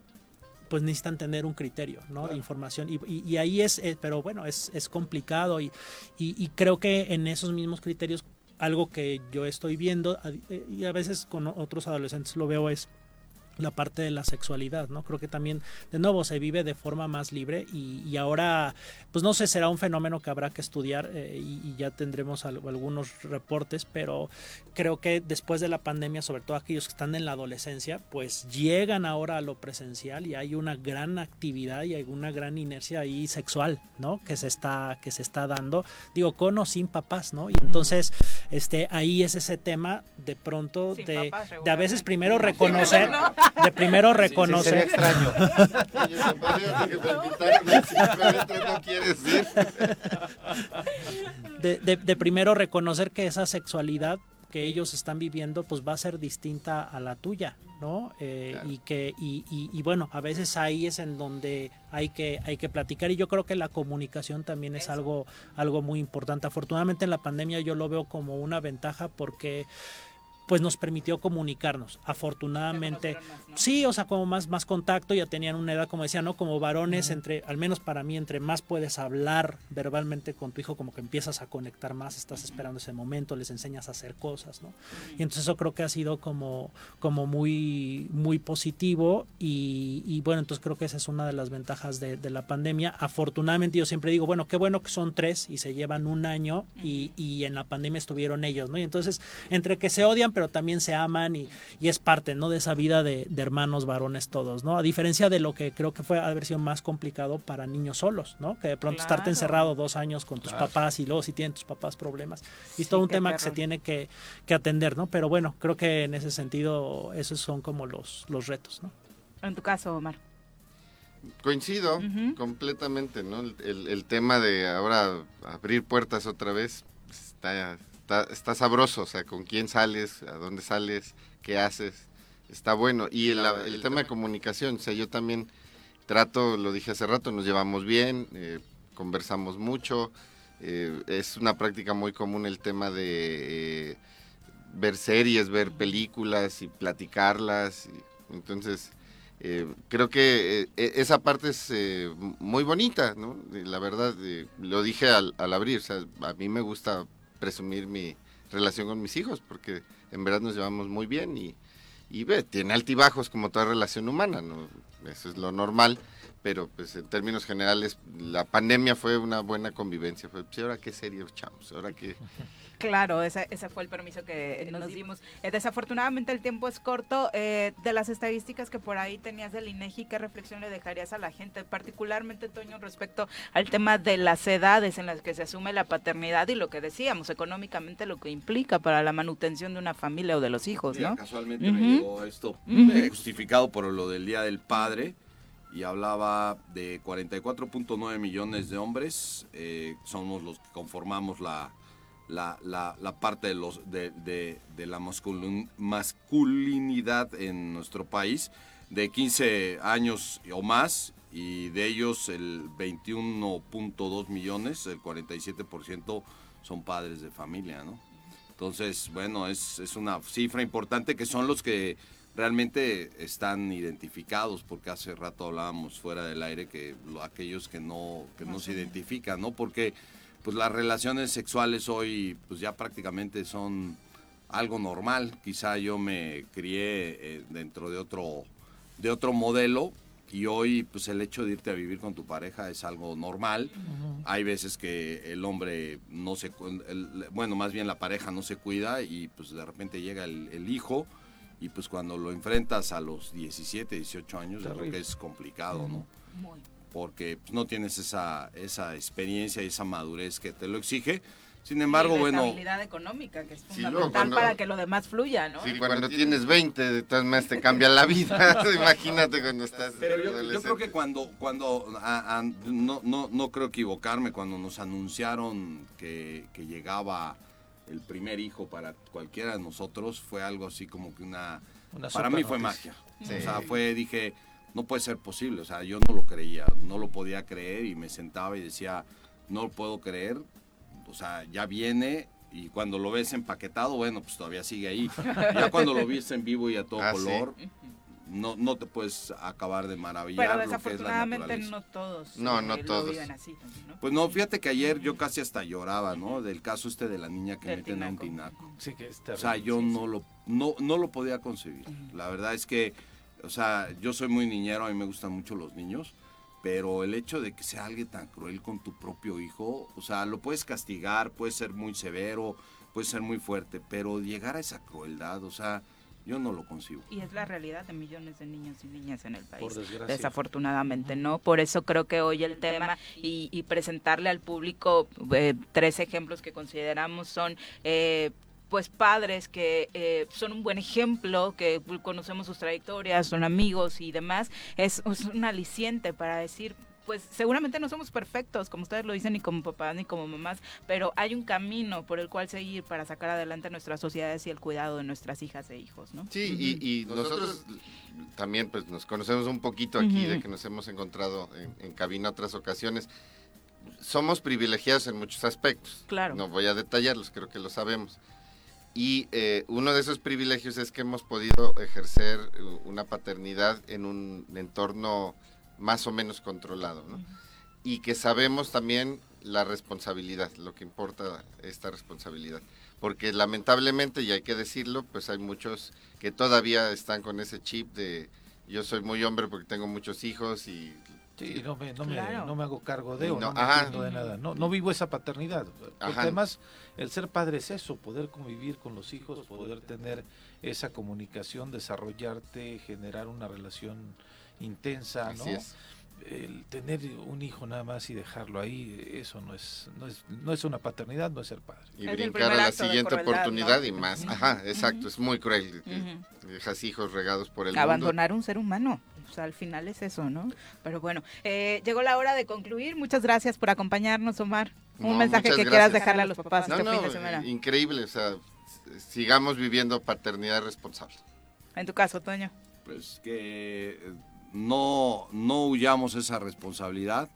pues necesitan tener un criterio, ¿no? De información. Y, y, ahí es, eh, pero bueno, es, es complicado y, y, creo que en esos mismos criterios, algo que yo estoy viendo, eh, y a veces con otros adolescentes lo veo es la parte de la sexualidad, ¿no? Creo que también, de nuevo, se vive de forma más libre y, y ahora, pues no sé, será un fenómeno que habrá que estudiar eh, y, y, ya tendremos al, algunos reportes, pero creo que después de la pandemia, sobre todo aquellos que están en la adolescencia, pues llegan ahora a lo presencial y hay una gran actividad y hay una gran inercia ahí sexual, ¿no? Que se está, que se está dando, digo, con o sin papás, ¿no? Y entonces, este, ahí es ese tema de pronto de, papás, de a veces primero reconocer... de primero reconocer. Sí, extraño. de, de, de primero reconocer que esa sexualidad que ellos están viviendo pues va a ser distinta a la tuya, ¿no? Eh, claro. Y que y, y, y, bueno, a veces ahí es en donde hay que hay que platicar y yo creo que la comunicación también es algo algo muy importante. Afortunadamente en la pandemia yo lo veo como una ventaja porque pues nos permitió comunicarnos. Afortunadamente, sí, o sea, como más, más contacto, ya tenían una edad, como decía, ¿no? Como varones, entre, al menos para mí, entre más puedes hablar verbalmente con tu hijo, como que empiezas a conectar más, estás esperando ese momento, les enseñas a hacer cosas, ¿no? Y entonces eso creo que ha sido como, como muy, muy positivo y, y bueno, entonces creo que esa es una de las ventajas de, de, la pandemia. Afortunadamente yo siempre digo, bueno, qué bueno que son tres y se llevan un año y, y en la pandemia estuvieron ellos, ¿no? Y entonces, entre que se odian, pero también se aman y, y es parte ¿no? de esa vida de, de, hermanos varones todos, ¿no? A diferencia de lo que creo que fue haber sido más complicado para niños solos, ¿no? Que de pronto claro. estarte encerrado dos años con tus claro. papás y luego si tienen tus papás problemas. Y sí, todo un tema perro. que se tiene que, que, atender, ¿no? Pero bueno, creo que en ese sentido esos son como los, los retos, ¿no? En tu caso, Omar. Coincido uh -huh. completamente, ¿no? El, el, el tema de ahora abrir puertas otra vez está está, está sabroso, o sea, con quién sales, a dónde sales, qué haces, está bueno. Y el, el, el tema de comunicación, o sea, yo también trato, lo dije hace rato, nos llevamos bien, eh, conversamos mucho, eh, es una práctica muy común el tema de eh, ver series, ver películas y platicarlas, y, entonces... Creo que eh, esa parte es muy bonita, ¿no? La verdad, lo dije al, al abrir, o sea, a mí me gusta presumir mi relación con mis hijos, porque en verdad nos llevamos muy bien y, ve, tiene altibajos como toda relación humana, ¿no? Eso es lo normal, pero pues en términos generales la pandemia fue una buena convivencia. Pues, ahora qué serio echamos, ahora qué... Claro, ese, ese, fue el permiso que nos dimos. Eh, desafortunadamente el tiempo es corto. Eh, de las estadísticas que por ahí tenías del INEGI, ¿qué reflexión le dejarías a la gente? Particularmente, Toño, respecto al tema de las edades en las que se asume la paternidad y lo que decíamos, económicamente lo que implica para la manutención de una familia o de los hijos, Mira, ¿no? Casualmente uh -huh. me llegó esto uh -huh. eh, justificado por lo del Día del Padre y hablaba de 44.9 millones de hombres, eh, somos los que conformamos la, la, la, la parte de, los, de, de, de la masculin- masculinidad en nuestro país, de 15 años o más, y de ellos el 21.2 millones, el 47% son padres de familia, ¿no? Entonces, bueno, es, es una cifra importante que son los que realmente están identificados, porque hace rato hablábamos fuera del aire que lo- aquellos que no, que no se identifican, ¿no? Porque pues las relaciones sexuales hoy pues ya prácticamente son algo normal. Quizá yo me crié eh, dentro de otro, de otro modelo y hoy pues el hecho de irte a vivir con tu pareja es algo normal. Hay veces que el hombre no se, el- bueno, más bien la pareja no se cuida y pues de repente llega el, el hijo y pues cuando lo enfrentas a los 17, 18 años, yo creo que es complicado, ¿no? Porque pues, no tienes esa, esa experiencia y esa madurez que te lo exige. Sin embargo, Y la bueno, estabilidad económica, que es Sí, luego fundamental cuando- para que lo demás fluya, ¿no? Sí, cuando tienes 20, de todas maneras te cambia la vida. Imagínate cuando estás Pero yo, yo creo que cuando, cuando a- a- no, no, no creo equivocarme, cuando nos anunciaron que, que llegaba el primer hijo para cualquiera de nosotros, fue algo así como que una... Una para mí fue noticia. magia. Sí. O sea, fue, dije, no puede ser posible. O sea, yo no lo creía, no lo podía creer y me sentaba y decía, no lo puedo creer. O sea, ya viene y cuando lo ves empaquetado, bueno, pues todavía sigue ahí. Ya cuando lo viste en vivo y a todo Ah, sí. color, no, no te puedes acabar de maravillar. Pero lo que es la desafortunadamente no todos No, eh, no todos. viven así también, ¿no? Pues no, fíjate que ayer yo casi hasta lloraba, ¿no? Del caso este de la niña que Del meten a un tinaco. tinaco. Sí, que es O sea, yo no lo, no, no lo podía concebir. La verdad es que, o sea, yo soy muy niñero, a mí me gustan mucho los niños, pero el hecho de que sea alguien tan cruel con tu propio hijo, o sea, lo puedes castigar, puedes ser muy severo, puedes ser muy fuerte, pero llegar a esa crueldad, o sea, yo no lo concibo. Y es la realidad de millones de niños y niñas en el país. Por desgracia. Desafortunadamente, ¿no? Por eso creo que hoy el tema y, y presentarle al público eh, tres ejemplos que consideramos son... eh, pues padres que eh, son un buen ejemplo, que conocemos sus trayectorias, son amigos y demás, es, es un aliciente para decir, pues seguramente no somos perfectos, como ustedes lo dicen, ni como papás ni como mamás, pero hay un camino por el cual seguir para sacar adelante nuestras sociedades y el cuidado de nuestras hijas e hijos, ¿no? Sí, y, y nosotros también pues nos conocemos un poquito aquí, de que nos hemos encontrado en, en cabina otras ocasiones. Somos privilegiados en muchos aspectos. Claro. No voy a detallarlos, creo que lo sabemos. Y eh, uno de esos privilegios es que hemos podido ejercer una paternidad en un entorno más o menos controlado, ¿no? Y que sabemos también la responsabilidad, lo que importa esta responsabilidad. Porque lamentablemente, y hay que decirlo, pues hay muchos que todavía están con ese chip de yo soy muy hombre porque tengo muchos hijos y Sí, no me, no, me, Claro. no me hago cargo de o no, No, me entiendo de nada. No, no vivo esa paternidad. Porque Ajá. además, el ser padre es eso, poder convivir con los hijos, poder tener esa comunicación, desarrollarte, generar una relación intensa, ¿no? así es. El tener un hijo nada más y dejarlo ahí, eso no es, no es, no es una paternidad, no es ser padre. Y Es brincar a la siguiente crueldad, oportunidad ¿no? y más. Ajá, exacto, es muy cruel. Ujú. Dejas hijos regados por el mundo. abandonar un ser humano. O sea, al final es eso, ¿no? Pero bueno, eh, llegó la hora de concluir. Muchas gracias por acompañarnos, Omar. Un No, mensaje que muchas quieras gracias. dejarle a los papás No, este no, fin de semana. increíble, o sea, sigamos viviendo paternidad responsable. En tu caso, Toño. Pues que no, no huyamos esa responsabilidad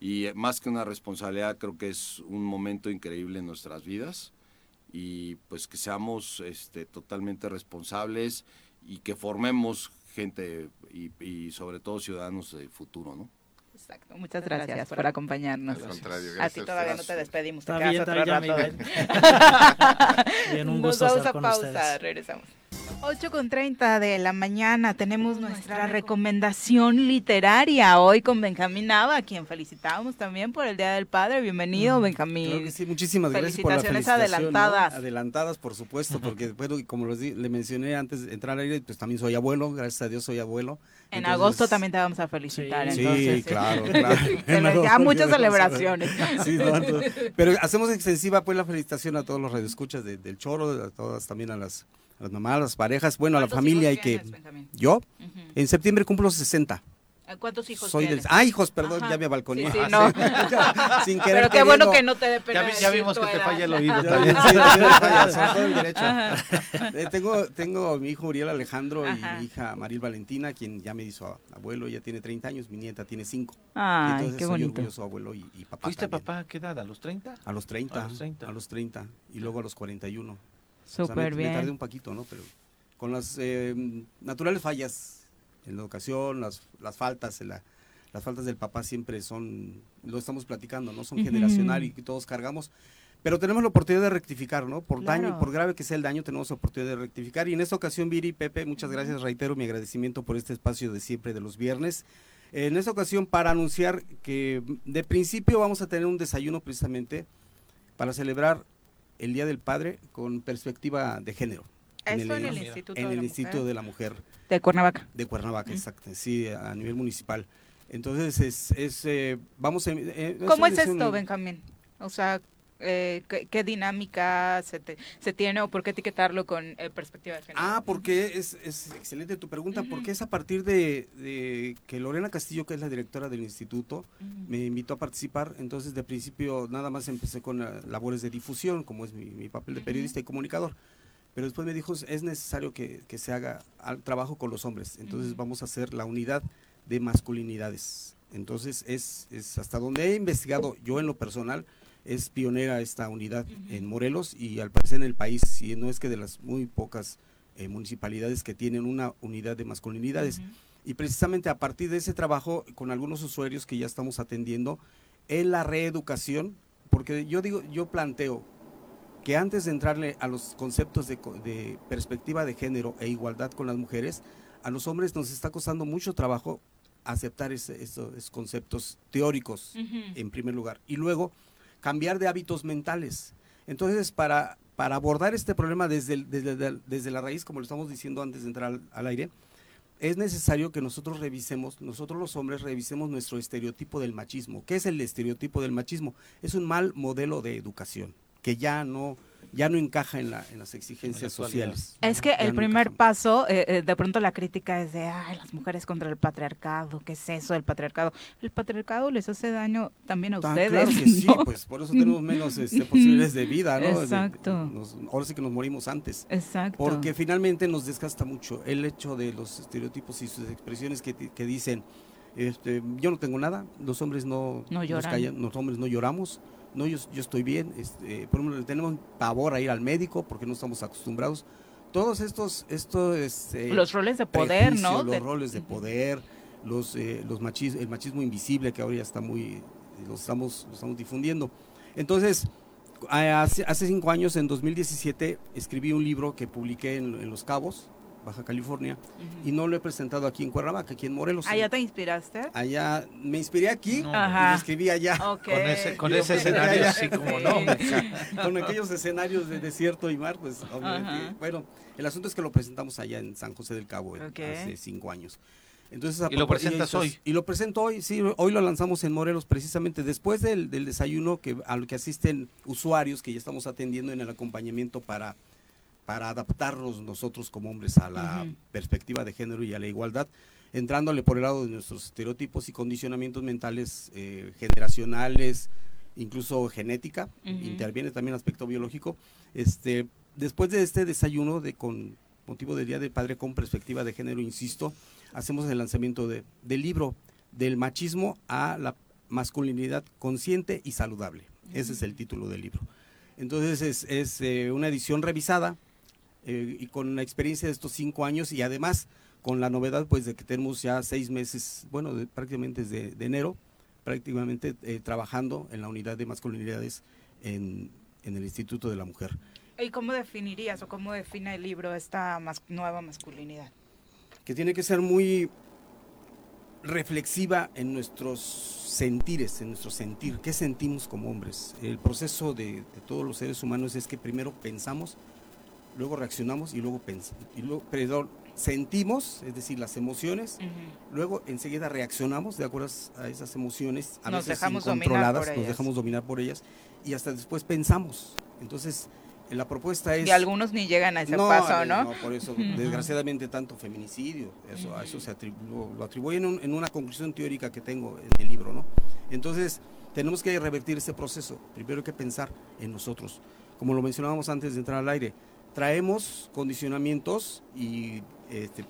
y más que una responsabilidad creo que es un momento increíble en nuestras vidas y pues que seamos este, totalmente responsables y que formemos gente y, y sobre todo ciudadanos del futuro, ¿no? Exacto. Muchas gracias, por acompañarnos. Al contrario, A gracias ti a todavía no te despedimos. te bien, otro rato. Bien, un Nos gusto vamos estar a con pausa, ustedes. regresamos. 8 con 30 de la mañana tenemos nuestra recomendación literaria hoy con Benjamín Nava, a quien felicitamos también por el Día del Padre. Bienvenido, Benjamín. Claro que sí, muchísimas gracias por la Felicitaciones felicitación. ¿no? adelantadas. Adelantadas, por supuesto, porque bueno, y como les di- le mencioné antes de entrar al aire, pues también soy abuelo, gracias a Dios soy abuelo. En Entonces- agosto también te vamos a felicitar. Sí, entonces, claro, claro. Se le- ya muchas celebraciones. Sí, no, entonces- pero hacemos extensiva pues la felicitación a todos los radioescuchas de- del Choro, a todas también a las, a las mamás, a las parejas, bueno, a la ¿Cuántos familia y que yo en septiembre cumplo 60. ¿Cuántos hijos Soy tienes? del... Ah, hijos, perdón, Ajá. ya me balconeé. Sí, sí, Ah, no. Sin querer Pero qué bueno queriendo. que no te dé pena Ya, vi- ya vimos que te falla el oído también. sí, falla, sobre todo el derecho. Ajá. Eh, tengo, tengo a mi hijo Uriel Alejandro Ajá. y mi hija Maril Valentina, quien ya me hizo abuelo, ella tiene 30 años, mi nieta tiene 5. Ay, Entonces qué soy bonito. orgulloso abuelo y, y papá ¿Fuiste también. papá a qué edad? ¿A los 30? A los 30, A los 30. a los 30 y luego a los 41. O sea, Súper me, me tardé bien. un poquito, ¿no? Pero con las eh, naturales fallas en la educación, las, las faltas, en la- las faltas del papá siempre son, lo estamos platicando, ¿no? Son generacional y que todos cargamos. Pero tenemos la oportunidad de rectificar, ¿no? Por daño, por grave que sea el daño, tenemos la oportunidad de rectificar. Y en esta ocasión, Viri, Pepe, muchas gracias, reitero mi agradecimiento por este espacio de siempre de los viernes. En esta ocasión, para anunciar que de principio vamos a tener un desayuno precisamente para celebrar el Día del Padre con perspectiva de género. Esto en el Instituto en de el la Instituto Mujer. de la Mujer De Cuernavaca. de Cuernavaca, exacto, sí, a nivel municipal. Entonces, es, es, eh, vamos a... eh, ¿Cómo es un- esto, Benjamín? O sea, eh, ¿qué, qué dinámica se, te- se tiene o por qué etiquetarlo con eh, perspectiva de género? Ah, porque es, es excelente tu pregunta, porque es a partir de, de que Lorena Castillo, que es la directora del instituto, me invitó a participar, entonces de principio nada más empecé con eh, labores de difusión, como es mi, mi papel de periodista y comunicador, pero después me dijo, es necesario que, que se haga al trabajo con los hombres, entonces vamos a hacer la unidad de masculinidades. Entonces es, es hasta donde he investigado yo en lo personal, es pionera esta unidad en Morelos y al parecer en el país, y no es que de las muy pocas eh, municipalidades que tienen una unidad de masculinidades. Y precisamente a partir de ese trabajo con algunos usuarios que ya estamos atendiendo en la reeducación, porque yo digo, yo planteo que antes de entrarle a los conceptos de, de perspectiva de género e igualdad con las mujeres, a los hombres nos está costando mucho trabajo aceptar ese- esos conceptos teóricos en primer lugar y luego cambiar de hábitos mentales. Entonces, para, para abordar este problema desde, el- desde, desde la raíz, como lo estamos diciendo antes de entrar al, al aire, es necesario que nosotros revisemos, nosotros los hombres revisemos nuestro estereotipo del machismo. ¿Qué es el estereotipo del machismo? Es un mal modelo de educación que ya no, ya no encaja en, la, en las exigencias sociales. Es que Ya el no primer encaja. paso, eh, eh, de pronto la crítica es de, ay, las mujeres contra el patriarcado, ¿qué es eso del patriarcado? El patriarcado les hace daño también a Ah, ustedes. claro que sí, pues por eso tenemos menos este, posibilidades de vida, ¿no? De- Exacto. nos- ahora sí que nos morimos antes. Exacto. Porque finalmente nos desgasta mucho el hecho de los estereotipos y sus expresiones que, dicen, este, yo no tengo nada, los hombres no, No nos callan, los hombres no lloramos, no, yo, yo estoy bien, este, por ejemplo, tenemos pavor a ir al médico porque no estamos acostumbrados. Todos estos, estos este, Los roles de poder, ¿no? Los De- roles de poder, los, eh, los machis- el machismo invisible que ahora ya está muy, lo estamos, lo estamos difundiendo. Entonces, hace, hace cinco años, en 2017, escribí un libro que publiqué en, en Los Cabos, Baja California, y no lo he presentado aquí en Cuernavaca, aquí en Morelos. ¿Ah, ya te inspiraste? Allá me inspiré aquí No, y lo escribí allá. Con ese, con ese escenario, allá- sí, como Sí. no. Con aquellos escenarios de desierto y mar, pues obviamente. Bueno, el asunto es que lo presentamos allá en San José del Cabo hace cinco años. Entonces, a ¿Y lo presentas entonces- hoy? Y lo presento hoy, sí, hoy lo lanzamos en Morelos precisamente después del, del desayuno que, al que asisten usuarios que ya estamos atendiendo en el acompañamiento para, para adaptarnos nosotros como hombres a la perspectiva de género y a la igualdad, entrándole por el lado de nuestros estereotipos y condicionamientos mentales eh, generacionales, incluso genética, interviene también el aspecto biológico. Este, después de este desayuno de con motivo del Día del Padre con perspectiva de género, insisto, hacemos el lanzamiento de, del libro del machismo a la masculinidad consciente y saludable. Ese es el título del libro. Entonces es, es, eh, una edición revisada eh, y con la experiencia de estos cinco años y además con la novedad pues de que tenemos ya seis meses, bueno, de- prácticamente desde de enero, prácticamente eh, trabajando en la unidad de masculinidades en, en el Instituto de la Mujer. ¿Y cómo definirías o cómo define el libro esta mas- nueva masculinidad? que tiene que ser muy reflexiva en nuestros sentires, en nuestro sentir, qué sentimos como hombres. El proceso de, de todos los seres humanos es que primero pensamos, luego reaccionamos y luego y luego, perdón, sentimos, es decir, las emociones, luego enseguida reaccionamos de acuerdo a esas emociones, a Nos veces incontroladas, nos dejamos dominar por ellas y hasta después pensamos. Entonces, La propuesta es... Y algunos ni llegan a ese paso, ¿no? No, por eso, desgraciadamente, tanto feminicidio, eso, a eso se lo, atribuyen en, en, una conclusión teórica que tengo en el libro, ¿no? Entonces, tenemos que revertir ese proceso. Primero hay que pensar en nosotros. Como lo mencionábamos antes de entrar al aire, traemos condicionamientos y este,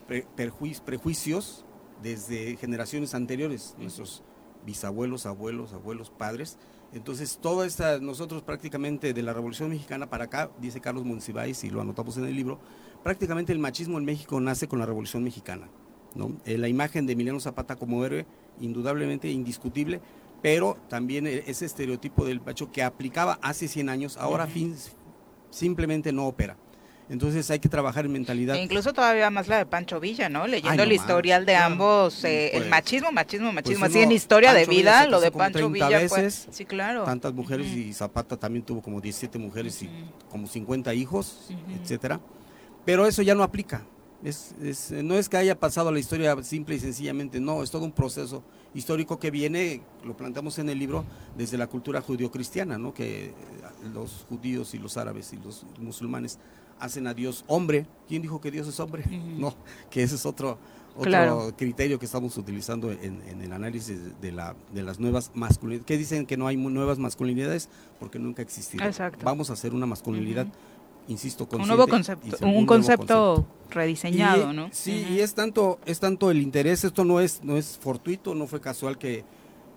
prejuicios desde generaciones anteriores, nuestros bisabuelos, abuelos, abuelos, padres. Entonces, toda esta, nosotros prácticamente de la Revolución Mexicana para acá, dice Carlos Monsiváis, y lo anotamos en el libro, prácticamente el machismo en México nace con la Revolución Mexicana. ¿no? Eh, la imagen de Emiliano Zapata como héroe, indudablemente indiscutible, pero también e, ese estereotipo del macho que aplicaba hace 100 años, ahora fin, simplemente no opera. Entonces hay que trabajar en mentalidad. E incluso todavía más la de Pancho Villa, ¿no? Leyendo el historial de ambos, eh, el pues, machismo, machismo, pues machismo, así en historia de vida, lo de Pancho Villa veces, sí, claro. Tantas mujeres y Zapata también tuvo como 17 mujeres y como 50 hijos, etcétera. Pero eso ya no aplica. Es, no es que haya pasado la historia simple y sencillamente, no, es todo un proceso histórico que viene, lo planteamos en el libro, desde la cultura judio-cristiana, ¿no? que los judíos y los árabes y los musulmanes hacen a Dios hombre. ¿Quién dijo que Dios es hombre? No, que ese es otro, otro criterio que estamos utilizando en, el análisis de, la, de las nuevas masculinidades. ¿Qué dicen que no hay nuevas masculinidades? Porque nunca existieron. Vamos a hacer una masculinidad, insisto, un nuevo concepto, un, concepto, rediseñado, ¿no? Sí, y es tanto, es tanto el interés, esto no es, no es fortuito, no fue casual que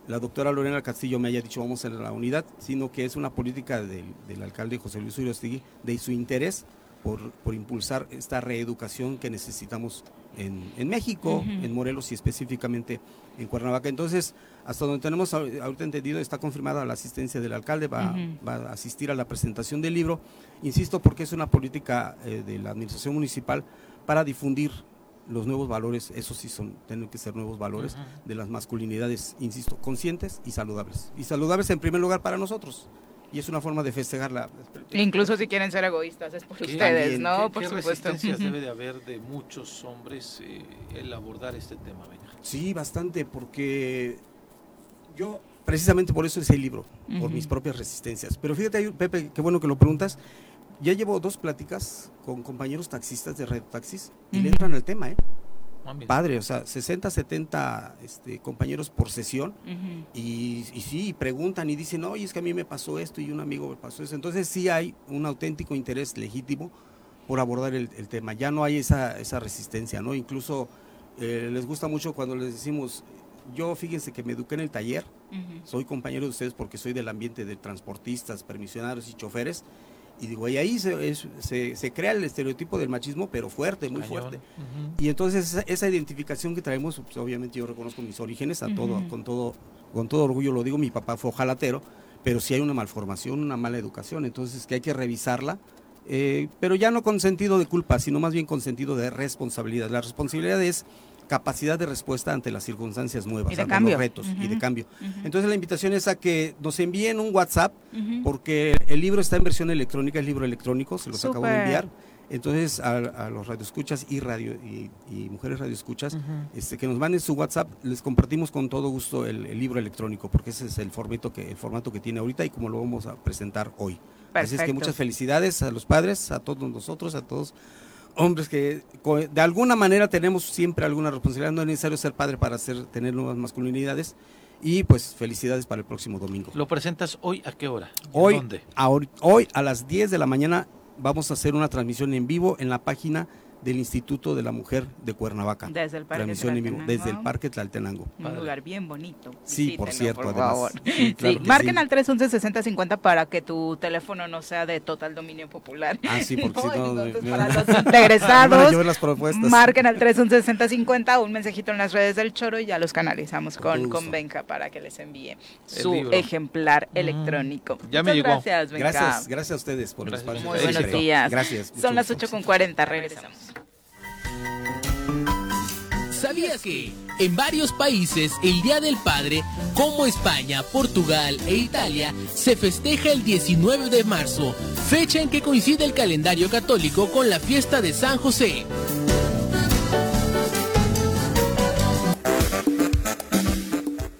la doctora Lorena Castillo me haya dicho vamos a la unidad, sino que es una política del, del alcalde José Luis Uriostegui de su interés por, por impulsar esta reeducación que necesitamos en, en México, en Morelos y específicamente en Cuernavaca. Entonces, hasta donde tenemos ahorita entendido, está confirmada la asistencia del alcalde, va, va a asistir a la presentación del libro. Insisto, porque es una política eh, de la administración municipal para difundir los nuevos valores, esos sí son, tienen que ser nuevos valores de las masculinidades, insisto, conscientes y saludables. Y saludables en primer lugar para nosotros, y es una forma de festejarla. Incluso si quieren ser egoístas, es por ustedes, ¿no? por supuesto. debe de haber de muchos hombres eh, el abordar este tema, Sí, bastante, porque yo, precisamente por eso hice el libro, por mis propias resistencias. Pero fíjate, Pepe, qué bueno que lo preguntas. Ya llevo dos pláticas con compañeros taxistas de Red Taxis y le entran al tema, ¿eh? Padre, o sea, 60, 70 este, compañeros por sesión y, y, sí, preguntan y dicen, oye, es que a mí me pasó esto y un amigo me pasó eso. Entonces sí hay un auténtico interés legítimo por abordar el, tema. Ya no hay esa, esa resistencia, ¿no? Incluso eh, les gusta mucho cuando les decimos, yo fíjense que me eduqué en el taller, soy compañero de ustedes porque soy del ambiente de transportistas, permisionarios y choferes, y digo, y ahí se, se, crea el estereotipo del machismo, pero fuerte, muy fuerte. Y entonces esa, identificación que traemos, pues, obviamente yo reconozco mis orígenes, a todo, con todo, con todo orgullo lo digo, mi papá fue ojalatero, pero sí hay una malformación, una mala educación, entonces que hay que revisarla, eh, pero ya no con sentido de culpa, sino más bien con sentido de responsabilidad. La responsabilidad es capacidad de respuesta ante las circunstancias nuevas, ante los retos y de cambio. Entonces la invitación es a que nos envíen un WhatsApp, porque el libro está en versión electrónica, el libro electrónico, se los acabo de enviar. Entonces a, los radioescuchas y radio y, mujeres radioescuchas, este, que nos manden su WhatsApp, les compartimos con todo gusto el, libro electrónico, porque ese es el formato que el formato que tiene ahorita y como lo vamos a presentar hoy. Así es que muchas felicidades a los padres, a todos nosotros, a todos hombres que de alguna manera tenemos siempre alguna responsabilidad, no es necesario ser padre para hacer, tener nuevas masculinidades. Y pues felicidades para el próximo domingo. ¿Lo presentas hoy a qué hora? Hoy, ¿Dónde? hoy a las 10 de la mañana vamos a hacer una transmisión en vivo en la página del Instituto de la Mujer de Cuernavaca. Desde el Parque Tlaltenango. desde el Parque Tlaltenango. Un lugar bien bonito. Sí, por cierto, por Favor. Sí, marquen al 311-6050 para que tu teléfono no sea de total dominio popular. Ah, sí, porque si no... para los regresados, las propuestas. marquen al 311-6050 un mensajito en las redes del Choro y ya los canalizamos con, con Benja para que les envíe su ejemplar mm. electrónico. Ya me llegó. Gracias, Benja. Gracias, gracias a ustedes por el espacio. Muy buenos días. Gracias. Son las 8.40, regresamos. ¿Sabías que en varios países el Día del Padre, como España, Portugal e Italia, se festeja el 19 de marzo, fecha en que coincide el calendario católico con la fiesta de San José?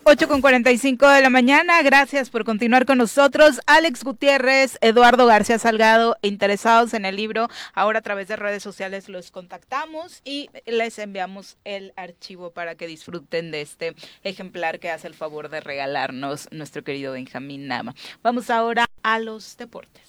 8 con 45 de la mañana. Gracias por continuar con nosotros. Alex Gutiérrez, Eduardo García Salgado, interesados en el libro. Ahora a través de redes sociales los contactamos y les enviamos el archivo para que disfruten de este ejemplar que hace el favor de regalarnos nuestro querido Benjamín Nama. Vamos ahora a los deportes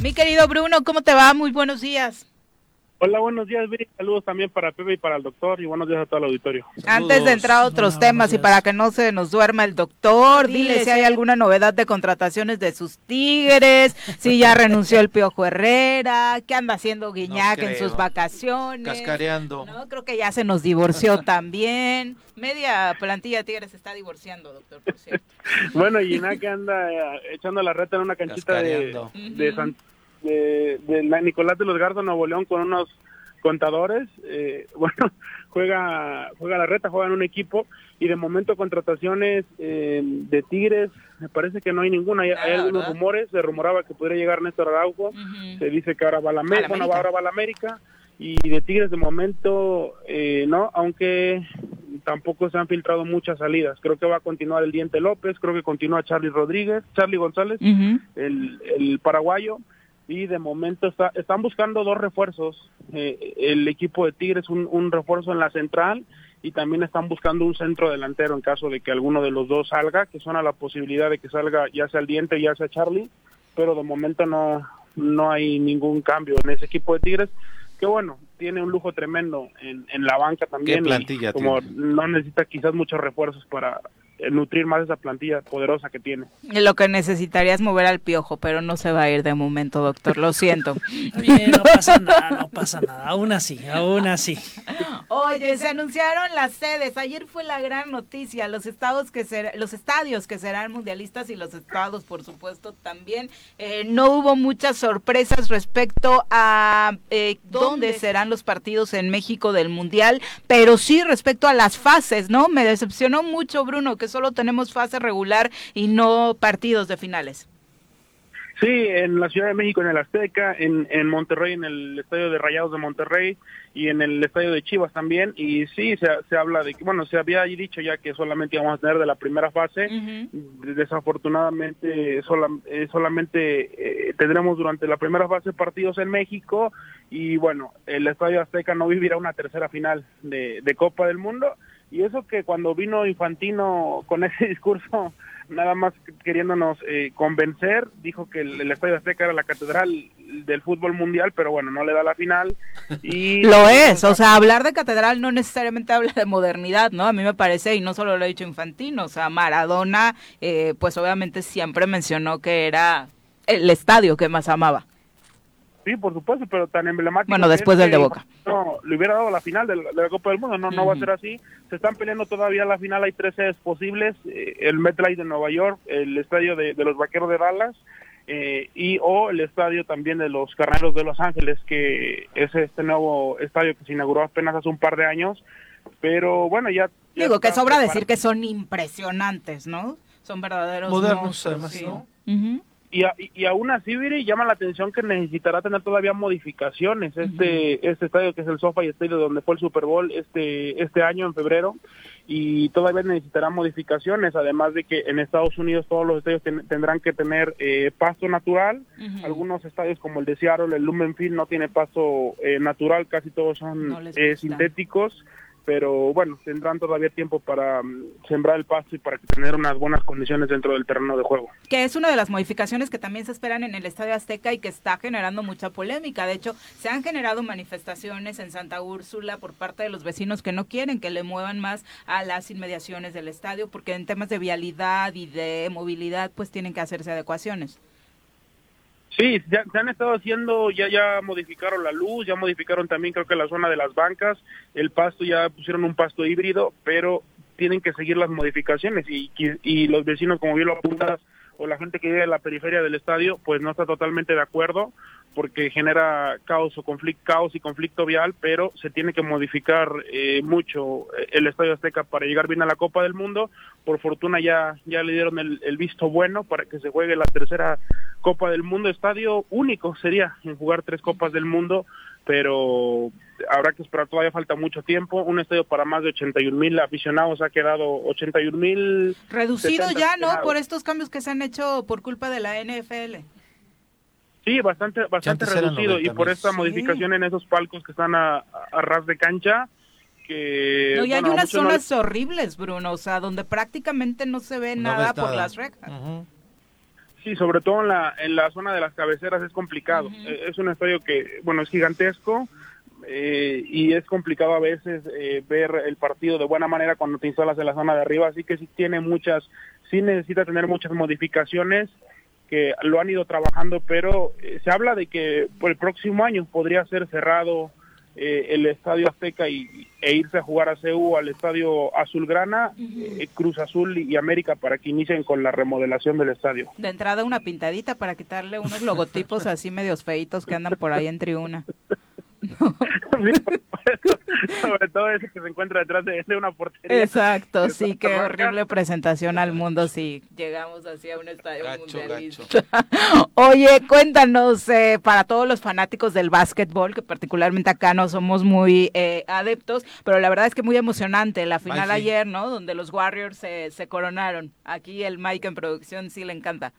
Mi querido Bruno, ¿cómo te va? Muy buenos días. Hola, buenos días, Viri. Saludos también para Pepe y para el doctor y buenos días a todo el auditorio. Antes de entrar a otros temas y para que no se nos duerma el doctor, dile si hay alguna novedad de contrataciones de sus Tigres, si ya renunció el Piojo Herrera, qué anda haciendo Guiñac en sus vacaciones. Cascareando. No, creo que ya se nos divorció también. Media plantilla de Tigres se está divorciando, doctor, por cierto. bueno, Guiñac anda eh, echando la reta en una canchita de, de, San, de, de Nicolás de los Garza, Nuevo León, con unos contadores. Eh, bueno, juega juega la reta, juega en un equipo y de momento contrataciones eh, de Tigres, me parece que no hay ninguna. Hay, hay algunos rumores, se rumoraba que podría llegar Néstor Araujo, se dice que ahora va a la, América, bueno, ahora va a la América y de Tigres de momento eh, no, aunque tampoco se han filtrado muchas salidas. Creo que va a continuar el Diente López, creo que continúa Charlie Rodríguez, Charlie González, el, el paraguayo y de momento está, están buscando dos refuerzos. Eh, el equipo de Tigres un, un refuerzo en la central y también están buscando un centro delantero en caso de que alguno de los dos salga, que son a la posibilidad de que salga ya sea el Diente ya sea Charlie, pero de momento no no hay ningún cambio en ese equipo de Tigres que bueno, tiene un lujo tremendo en, en la banca también. ¿Qué plantilla como no necesita quizás muchos refuerzos para nutrir más esa plantilla poderosa que tiene. Lo que necesitaría es mover al piojo, pero no se va a ir de momento, doctor, lo siento. Bien, no pasa nada, no pasa nada, aún así, aún así. Oye, se anunciaron las sedes, ayer fue la gran noticia, los estados que ser, los estadios que serán mundialistas y los estados, por supuesto, también. Eh, no hubo muchas sorpresas respecto a eh, dónde serán los partidos en México del Mundial, pero sí respecto a las fases, ¿no? Me decepcionó mucho, Bruno, que solo tenemos fase regular y no partidos de finales. Sí, en la Ciudad de México, en el Azteca, en, en Monterrey, en el Estadio de Rayados de Monterrey y en el Estadio de Chivas también. Y sí, se, se habla de que, bueno, se había dicho ya que solamente íbamos a tener de la primera fase. Desafortunadamente, sola, eh, solamente eh, tendremos durante la primera fase partidos en México. Y bueno, el Estadio Azteca no vivirá una tercera final de, de Copa del Mundo. Y eso que cuando vino Infantino con ese discurso, nada más queriéndonos eh, convencer, dijo que el, Estadio Azteca era la catedral del fútbol mundial, pero bueno, no le da la final. Y Lo es, o sea, hablar de catedral no necesariamente habla de modernidad, ¿no? A mí me parece, y no solo lo ha dicho Infantino, o sea, Maradona, eh, pues obviamente siempre mencionó que era el estadio que más amaba. Sí, por supuesto, pero tan emblemático. Bueno, después es del de Boca. No, le hubiera dado la final de la, de la Copa del Mundo, no, no va a ser así. Se están peleando todavía la final, hay tres sedes posibles, eh, el MetLife de Nueva York, el estadio de, de los Vaqueros de Dallas eh, y o el estadio también de los Carneros de Los Ángeles, que es este nuevo estadio que se inauguró apenas hace un par de años, pero bueno, ya... ya Digo, que sobra decir que son impresionantes, ¿no? Son verdaderos Modernos, además, sí. ¿no? Ujú. Y, a- y, aún así, Viri, llama la atención que necesitará tener todavía modificaciones. Este este estadio que es el SoFi Stadium donde fue el Super Bowl este este año en febrero y todavía necesitará modificaciones, además de que en Estados Unidos todos los estadios ten- tendrán que tener eh, pasto natural. Algunos estadios como el de Seattle, el Lumen Field no tiene pasto eh, natural, casi todos son No eh, sintéticos. Pero bueno, tendrán todavía tiempo para mm, sembrar el pasto y para tener unas buenas condiciones dentro del terreno de juego. que es una de las modificaciones que también se esperan en el Estadio Azteca y que está generando mucha polémica. De hecho, se han generado manifestaciones en Santa Úrsula por parte de los vecinos que no quieren que le muevan más a las inmediaciones del estadio porque en temas de vialidad y de movilidad pues tienen que hacerse adecuaciones. Sí, ya, se han estado haciendo, ya ya modificaron la luz, ya modificaron también creo que la zona de las bancas, el pasto ya pusieron un pasto híbrido, pero tienen que seguir las modificaciones y, y, los vecinos, como bien lo apuntas, o la gente que vive en la periferia del estadio, pues no está totalmente de acuerdo porque genera caos o conflicto, caos y conflicto vial, pero se tiene que modificar eh, mucho el Estadio Azteca para llegar bien a la Copa del Mundo. Por fortuna ya ya le dieron el, el, visto bueno para que se juegue la tercera Copa del Mundo. Estadio único sería en jugar tres Copas del Mundo, pero habrá que esperar, todavía falta mucho tiempo. Un estadio para más de 81 mil aficionados ha quedado 81 mil. Reducido ya, ¿no? Por estos cambios que se han hecho por culpa de la NFL. Sí, bastante, bastante reducido y por esta modificación en esos palcos que están a, ras de cancha. Que, no, y hay unas zonas horribles, Bruno, o sea, donde prácticamente no se ve nada por las rejas. Sí, sobre todo en la, en la zona de las cabeceras es complicado. Eh, es un estadio que, bueno, es gigantesco eh, y es complicado a veces eh, ver el partido de buena manera cuando te instalas en la zona de arriba, así que sí tiene muchas, sí necesita tener muchas modificaciones que lo han ido trabajando, pero eh, se habla de que por el próximo año podría ser cerrado eh, el Estadio Azteca y, e irse a jugar a CEU al Estadio Azulgrana, eh, Cruz Azul y América para que inicien con la remodelación del estadio. De entrada una pintadita para quitarle unos logotipos así medios feitos que andan por ahí en tribuna. Sobre todo ese que se encuentra detrás de, una portería. Exacto, sí, qué horrible presentación al mundo si llegamos así a un estadio mundialista. Oye, cuéntanos, eh, para todos los fanáticos del básquetbol, que particularmente acá no somos muy eh, adeptos, pero la verdad es que muy emocionante la final ayer, ¿no? Donde los Warriors se, se coronaron. Aquí el Mike en producción sí le encanta.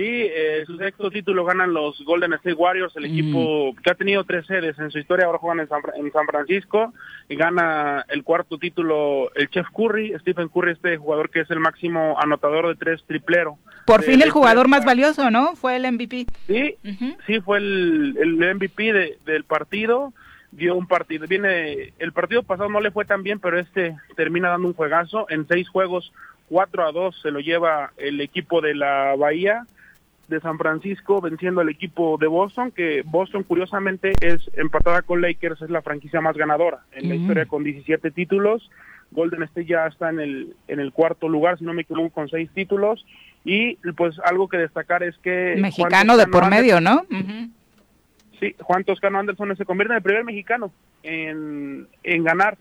Sí, eh, su sexto título ganan los Golden State Warriors, el equipo que ha tenido tres sedes en su historia, ahora juegan en San, en San, Francisco, y gana el cuarto título el Chef Curry, Stephen Curry, este jugador que es el máximo anotador de tres triplero. Por fin el jugador más valioso, ¿no? Fue el MVP. Sí, sí, fue el, el MVP de, del partido, dio un partido, viene, el partido pasado no le fue tan bien, pero este termina dando un juegazo, en seis juegos, 4 a 2 se lo lleva el equipo de la Bahía, de San Francisco venciendo al equipo de Boston, que Boston curiosamente es empatada con Lakers, es la franquicia más ganadora en la historia con 17 títulos. Golden State ya está en el, en el cuarto lugar, si no me equivoco, con seis títulos. Y pues algo que destacar es que... Mexicano de por medio, ¿no? Sí, Juan Toscano Anderson se convierte en el primer mexicano en, en ganar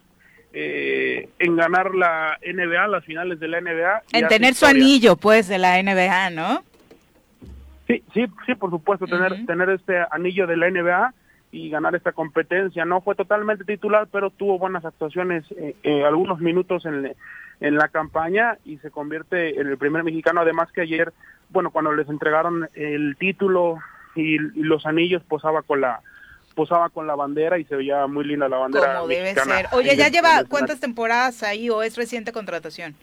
eh, en ganar la NBA, las finales de la NBA. En tener su anillo, pues, de la NBA, ¿no? Sí, sí, sí, por supuesto, tener, tener este anillo de la NBA y ganar esta competencia. No fue totalmente titular, pero tuvo buenas actuaciones eh, eh, algunos minutos en, en la campaña y se convierte en el primer mexicano. Además que ayer, bueno, cuando les entregaron el título y, los anillos, posaba con la posaba con la bandera y se veía muy linda la bandera. Como debe ser. Oye, ¿ya lleva cuántas temporadas ahí o es reciente contratación?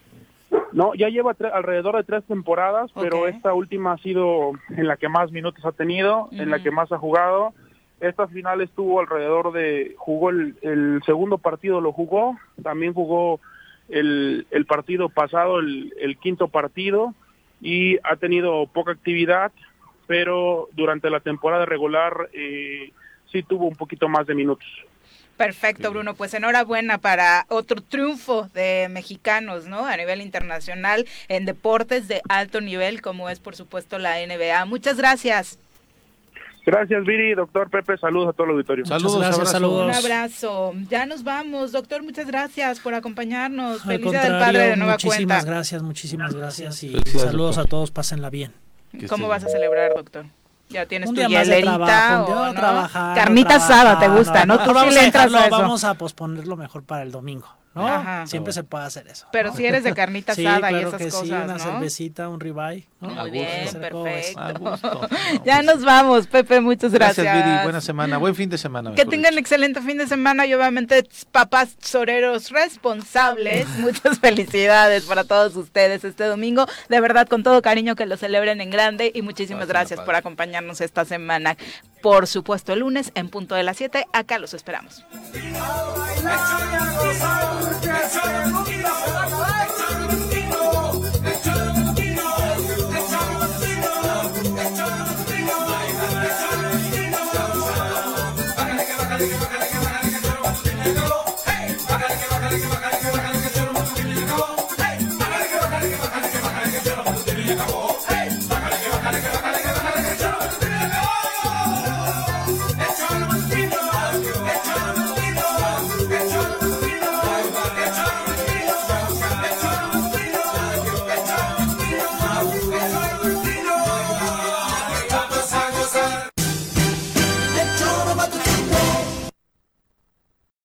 No, ya lleva alrededor de tres temporadas, pero esta última ha sido en la que más minutos ha tenido, en la que más ha jugado. Esta final estuvo alrededor de, jugó el, segundo partido, lo jugó, también jugó el, el partido pasado, el, el, quinto partido, y ha tenido poca actividad, pero durante la temporada regular eh, sí tuvo un poquito más de minutos. Perfecto, Bruno. Pues enhorabuena para otro triunfo de mexicanos, ¿no? A nivel internacional en deportes de alto nivel, como es por supuesto la NBA. Muchas gracias. Gracias, Viri. Doctor Pepe, saludos a todo el auditorio. Saludos, saludos. Un abrazo. Ya nos vamos. Doctor, muchas gracias por acompañarnos. Feliz del Padre de nueva muchísimas gracias, muchísimas gracias y saludos a todos. Pásenla bien. ¿Cómo vas a celebrar, doctor? Ya tienes un tu día trabajo, ¿no? Carnita asada te gusta, ¿no? Tú sí le entras a eso. Vamos a posponerlo mejor para el domingo. ¿No? Siempre se puede hacer eso. Pero si eres de carnita asada y esas que cosas, Sí, una ¿no? cervecita, un ribeye. Muy bien, perfecto. ya nos vamos, Pepe, muchas gracias. Gracias, Viri, buena semana, buen fin de semana. Que tengan excelente fin de semana y obviamente papás soreros responsables, muchas felicidades para todos ustedes este domingo. De verdad, con todo cariño que lo celebren en grande y muchísimas gracias por acompañarnos esta semana. Por supuesto, el lunes en punto de las 7, acá los esperamos. Porque se han unido.